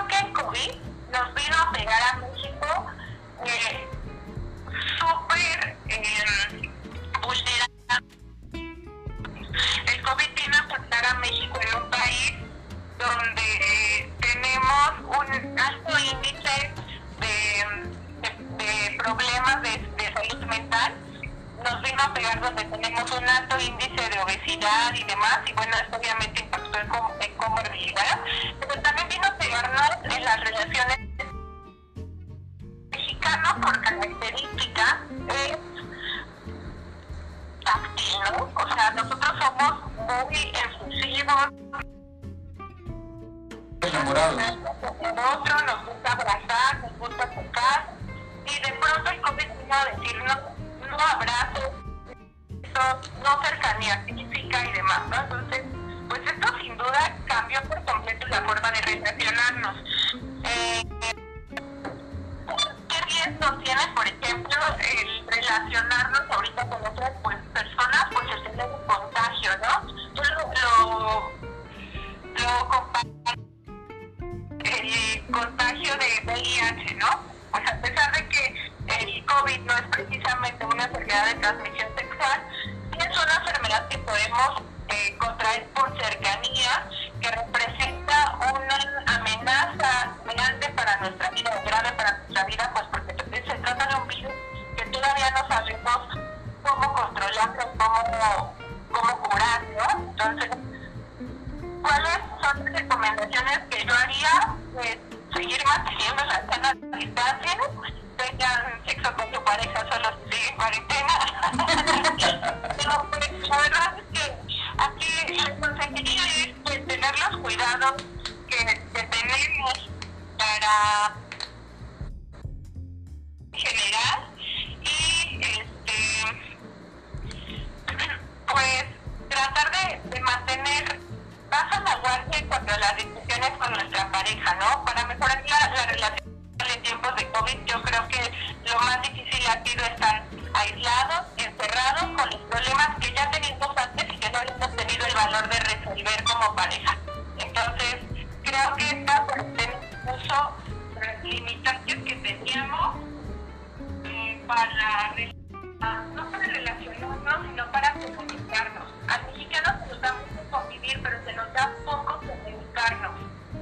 para no para relacionarnos, sino para comunicarnos. A mexicanos se nos da mucho convivir, pero se nos da poco comunicarnos.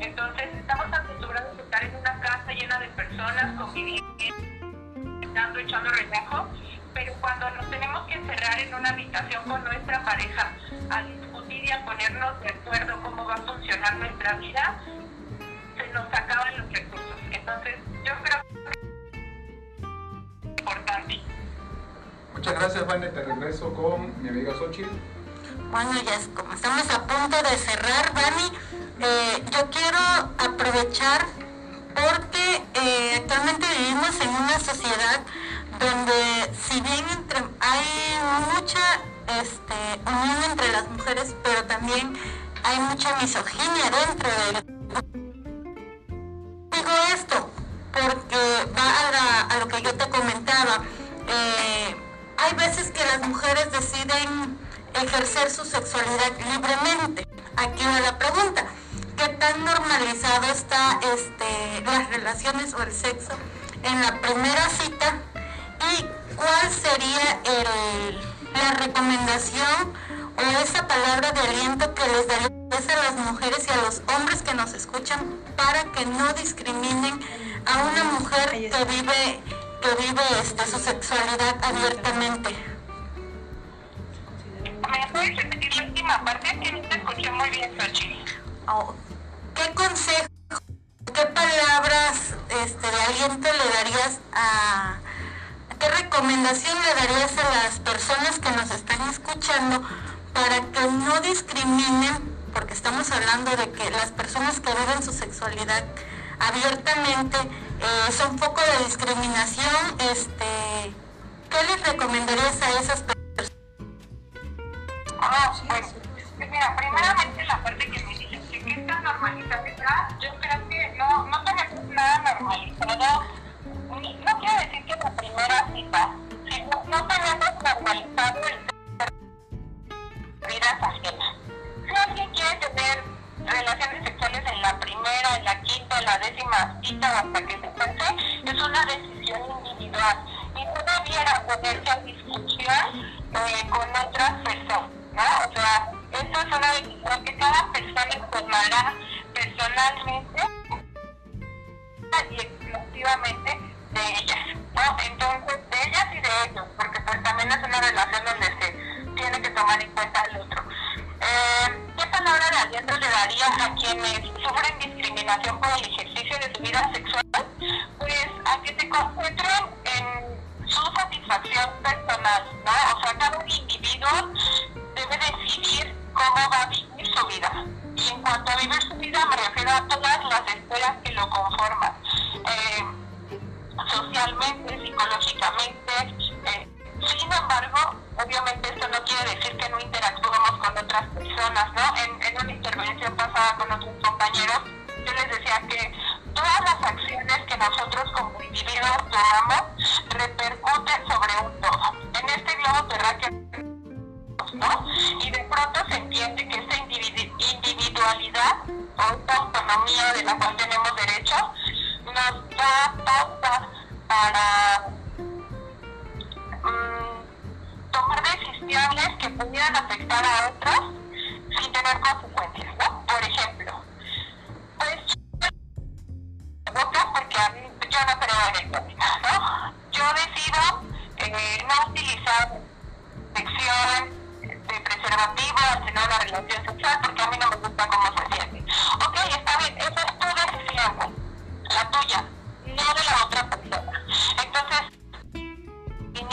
Entonces estamos acostumbrados a estar en una casa llena de personas, conviviendo, echando relajo, pero cuando nos tenemos que encerrar en una habitación con nuestra pareja a discutir y a ponernos de acuerdo cómo va a funcionar nuestra vida, se nos acaban los recursos. Entonces yo creo Muchas gracias, Vane. Te regreso con mi amiga Xochitl. Bueno, ya como estamos a punto de cerrar, Vani, eh, yo quiero aprovechar porque eh, actualmente vivimos en una sociedad donde si bien hay mucha este, unión entre las mujeres, pero también hay mucha misoginia dentro de Digo esto porque va a, lo que yo te comentaba. Eh, hay veces que las mujeres deciden ejercer su sexualidad libremente. Aquí va la pregunta. ¿Qué tan normalizado está este, las relaciones o el sexo en la primera cita? ¿Y cuál sería el, la recomendación o esa palabra de aliento que les darías a las mujeres y a los hombres que nos escuchan para que no discriminen a una mujer que vive que vive este, su sexualidad abiertamente. ¿Me puedes repetir la última parte? Que no te escuché muy bien, Sochi. Oh, ¿Qué consejo, qué palabras este, de aliento le darías a... ¿Qué recomendación le darías a las personas que nos están escuchando para que no discriminen, porque estamos hablando de que las personas que viven su sexualidad abiertamente eh, son foco de discriminación, este, ¿qué les recomendarías a esas personas? Ah, pues, mira, primeramente la parte que me dices que está normalizado, yo creo que no, no tenemos nada normalizado, no quiero decir que la primera cita, sino no tenemos normalizado el de la décima cita hasta que se pase, es una decisión individual y no era ponerse a discusión eh, con otras personas. ¿no? O sea, esto es una decisión que cada persona tomará personalmente y exclusivamente de ellas, ¿no? Entonces, de ellas y de ellos, porque pues también es una relación donde se tiene que tomar en cuenta al otro. Eh, ¿Qué palabra de aliento le daría a quienes sufren discriminación por el ejercicio de su vida sexual? Pues a que se concentren en su satisfacción personal, ¿no? O sea, cada individuo debe decidir cómo va a vivir su vida. Y en cuanto a vivir su vida me refiero a todas las esferas que lo conforman. Eh, socialmente, psicológicamente. Sin embargo, obviamente esto no quiere decir que no interactuemos con otras personas, ¿no? En, una intervención pasada con otros compañeros, yo les decía que todas las acciones que nosotros como individuos tomamos repercuten sobre un todo. En este globo terráqueo, ¿no? Y de pronto se entiende que esta individu- individualidad o esta autonomía de la cual tenemos derecho nos da pautas para mm, tomar decisiones que pudieran afectar a otros sin tener consecuencias, ¿no? Por ejemplo, pues porque a mí yo no creo en ¿no? Yo decido eh, no utilizar de preservativo al tener una relación sexual porque a mí no me gusta cómo se siente. Ok, está bien, esa es tu decisión, la tuya, no de la otra persona. Entonces,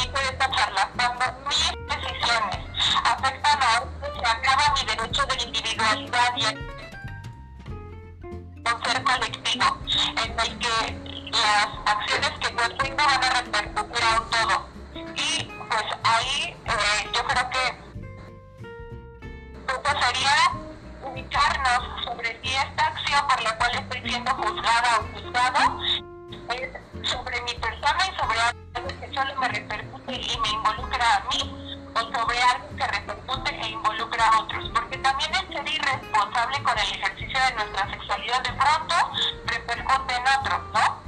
inicio esta charla, cuando mis decisiones afectan a otros, se acaba mi derecho de individualidad y el ser colectivo, en el que las acciones que yo tengo van a repercutir a un todo. Y pues ahí eh, yo creo que sería ubicarnos sobre si esta acción por la cual estoy siendo juzgada o juzgado es sobre mi persona y sobre algo que solo me repercute y me involucra a mí o sobre algo que repercute e involucra a otros. Porque también el ser irresponsable con el ejercicio de nuestra sexualidad de pronto repercute en otros, ¿no?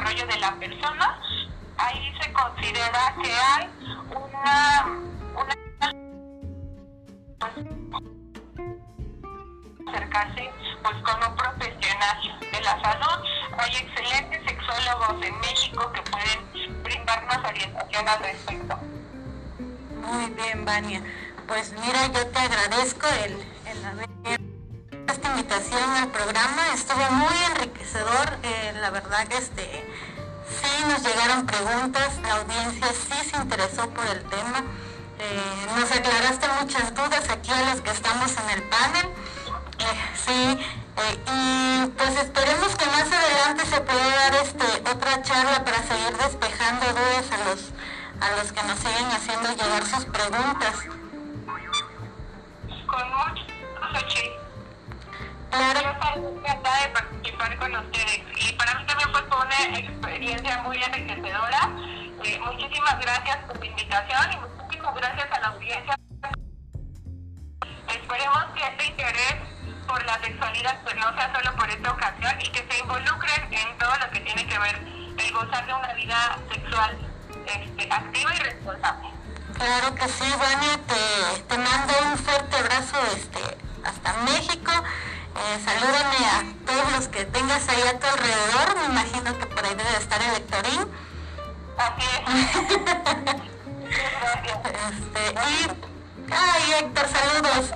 Desarrollo de la persona, ahí se considera que hay una, una acercarse pues con un profesional de la salud. Hay excelentes sexólogos en México que pueden brindarnos orientación al respecto. Muy bien, Vania. Pues mira, yo te agradezco el, el haber esta invitación al programa. Estuvo muy enriquecedor. Eh, la verdad que este, sí nos llegaron preguntas. La audiencia sí se interesó por el tema. Eh, nos aclaraste muchas dudas aquí a los que estamos en el panel. Eh, sí, y pues esperemos que más adelante se pueda dar este, otra charla para seguir despejando dudas a los, a los que nos siguen haciendo llegar sus preguntas. Con mucho encantada de participar con ustedes y para mí también fue una experiencia muy enriquecedora. Eh, muchísimas gracias por la invitación y muchísimas gracias a la audiencia. Esperemos que este interés por la sexualidad pues no sea solo por esta ocasión y que se involucren en todo lo que tiene que ver el gozar de una vida sexual este, activa y responsable. Claro que sí, Vania, te, te mando un fuerte abrazo este, hasta México. Eh, salúdame a todos los que tengas ahí a tu alrededor. Me imagino que por ahí debe estar el. Así es. Gracias. Este, y, ay, Héctor, saludos.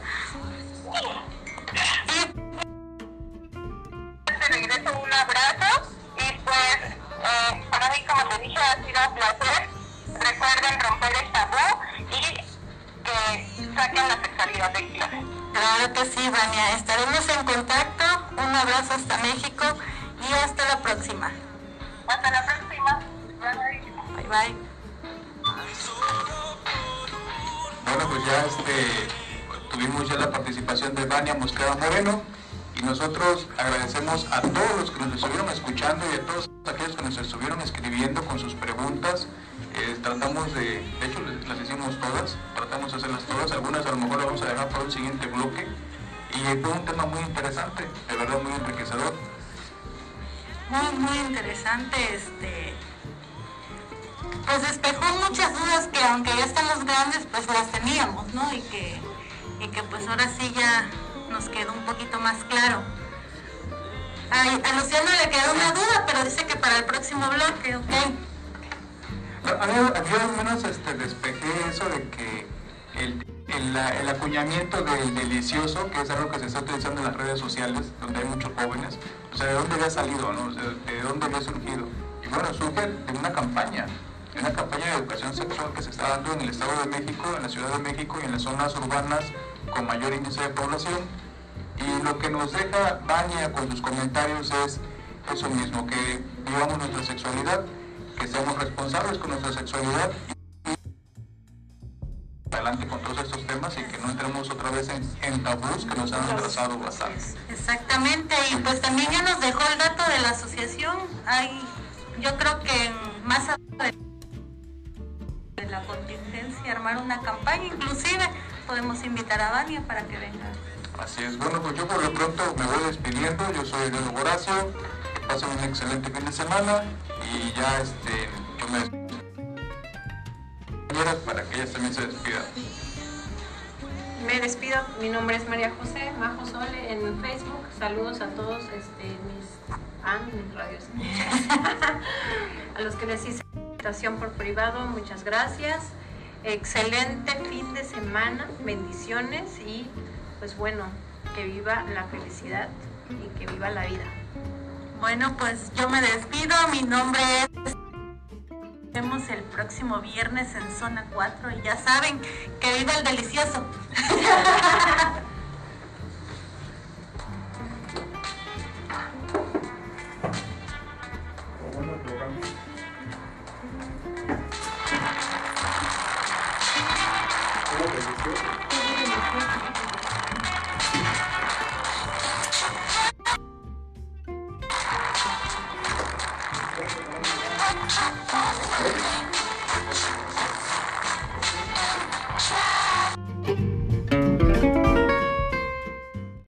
Te regreso un abrazo y pues eh, para mí como te dije ha sido un placer. Recuerden romper el tabú y que saquen la sexualidad del closet. Claro que sí, Vania. Estaremos en contacto. Un abrazo hasta México y hasta la próxima. Hasta la próxima. Bye. Bye bye. Bueno, pues ya este, tuvimos ya la participación de Vania Mosqueda Moreno y nosotros agradecemos a todos los que nos estuvieron escuchando y a todos aquellos que nos estuvieron escribiendo con sus preguntas. Eh, tratamos de, de hecho las hicimos todas, tratamos de hacerlas todas, algunas a lo mejor las vamos a dejar para un siguiente bloque y fue un tema muy interesante, de verdad muy enriquecedor. Muy, muy interesante, este, pues despejó muchas dudas que aunque ya estamos grandes, pues las teníamos, ¿no? Y que, y que pues ahora sí ya nos quedó un poquito más claro. Ay, a Luciano le quedó una duda, pero dice que para el próximo bloque, ok. Yo al menos este, despejé eso de que el, el, acuñamiento del delicioso, que es algo que se está utilizando en las redes sociales, donde hay muchos jóvenes, o sea, ¿de dónde había salido? No? ¿De dónde había surgido? Y bueno, surge de una campaña, de una campaña de educación sexual que se está dando en el Estado de México, en la Ciudad de México y en las zonas urbanas con mayor índice de población. Y lo que nos deja Vania con sus comentarios es eso mismo, que vivamos nuestra sexualidad, que seamos responsables con nuestra sexualidad y adelante con todos estos temas y que no entremos otra vez en, en tabús que nos han atrasado bastante. Exactamente, y pues también ya nos dejó el dato de la asociación. Hay, yo creo que más adelante de la contingencia armar una campaña, inclusive podemos invitar a Vania para que venga. Así es, bueno, pues yo por lo pronto me voy despidiendo, yo soy Diego Horacio, que pasen un excelente fin de semana y ya este, me despido para que ellas también se despidan. Me despido, mi nombre es María José, Majo Sole en Facebook. Saludos a todos este, mis fans, mis radios. a los que les hice invitación por privado, muchas gracias. Excelente fin de semana, bendiciones y pues bueno, que viva la felicidad y que viva la vida. Bueno, pues yo me despido, mi nombre es... Vemos el próximo viernes en Zona 4 y ya saben que viva el delicioso.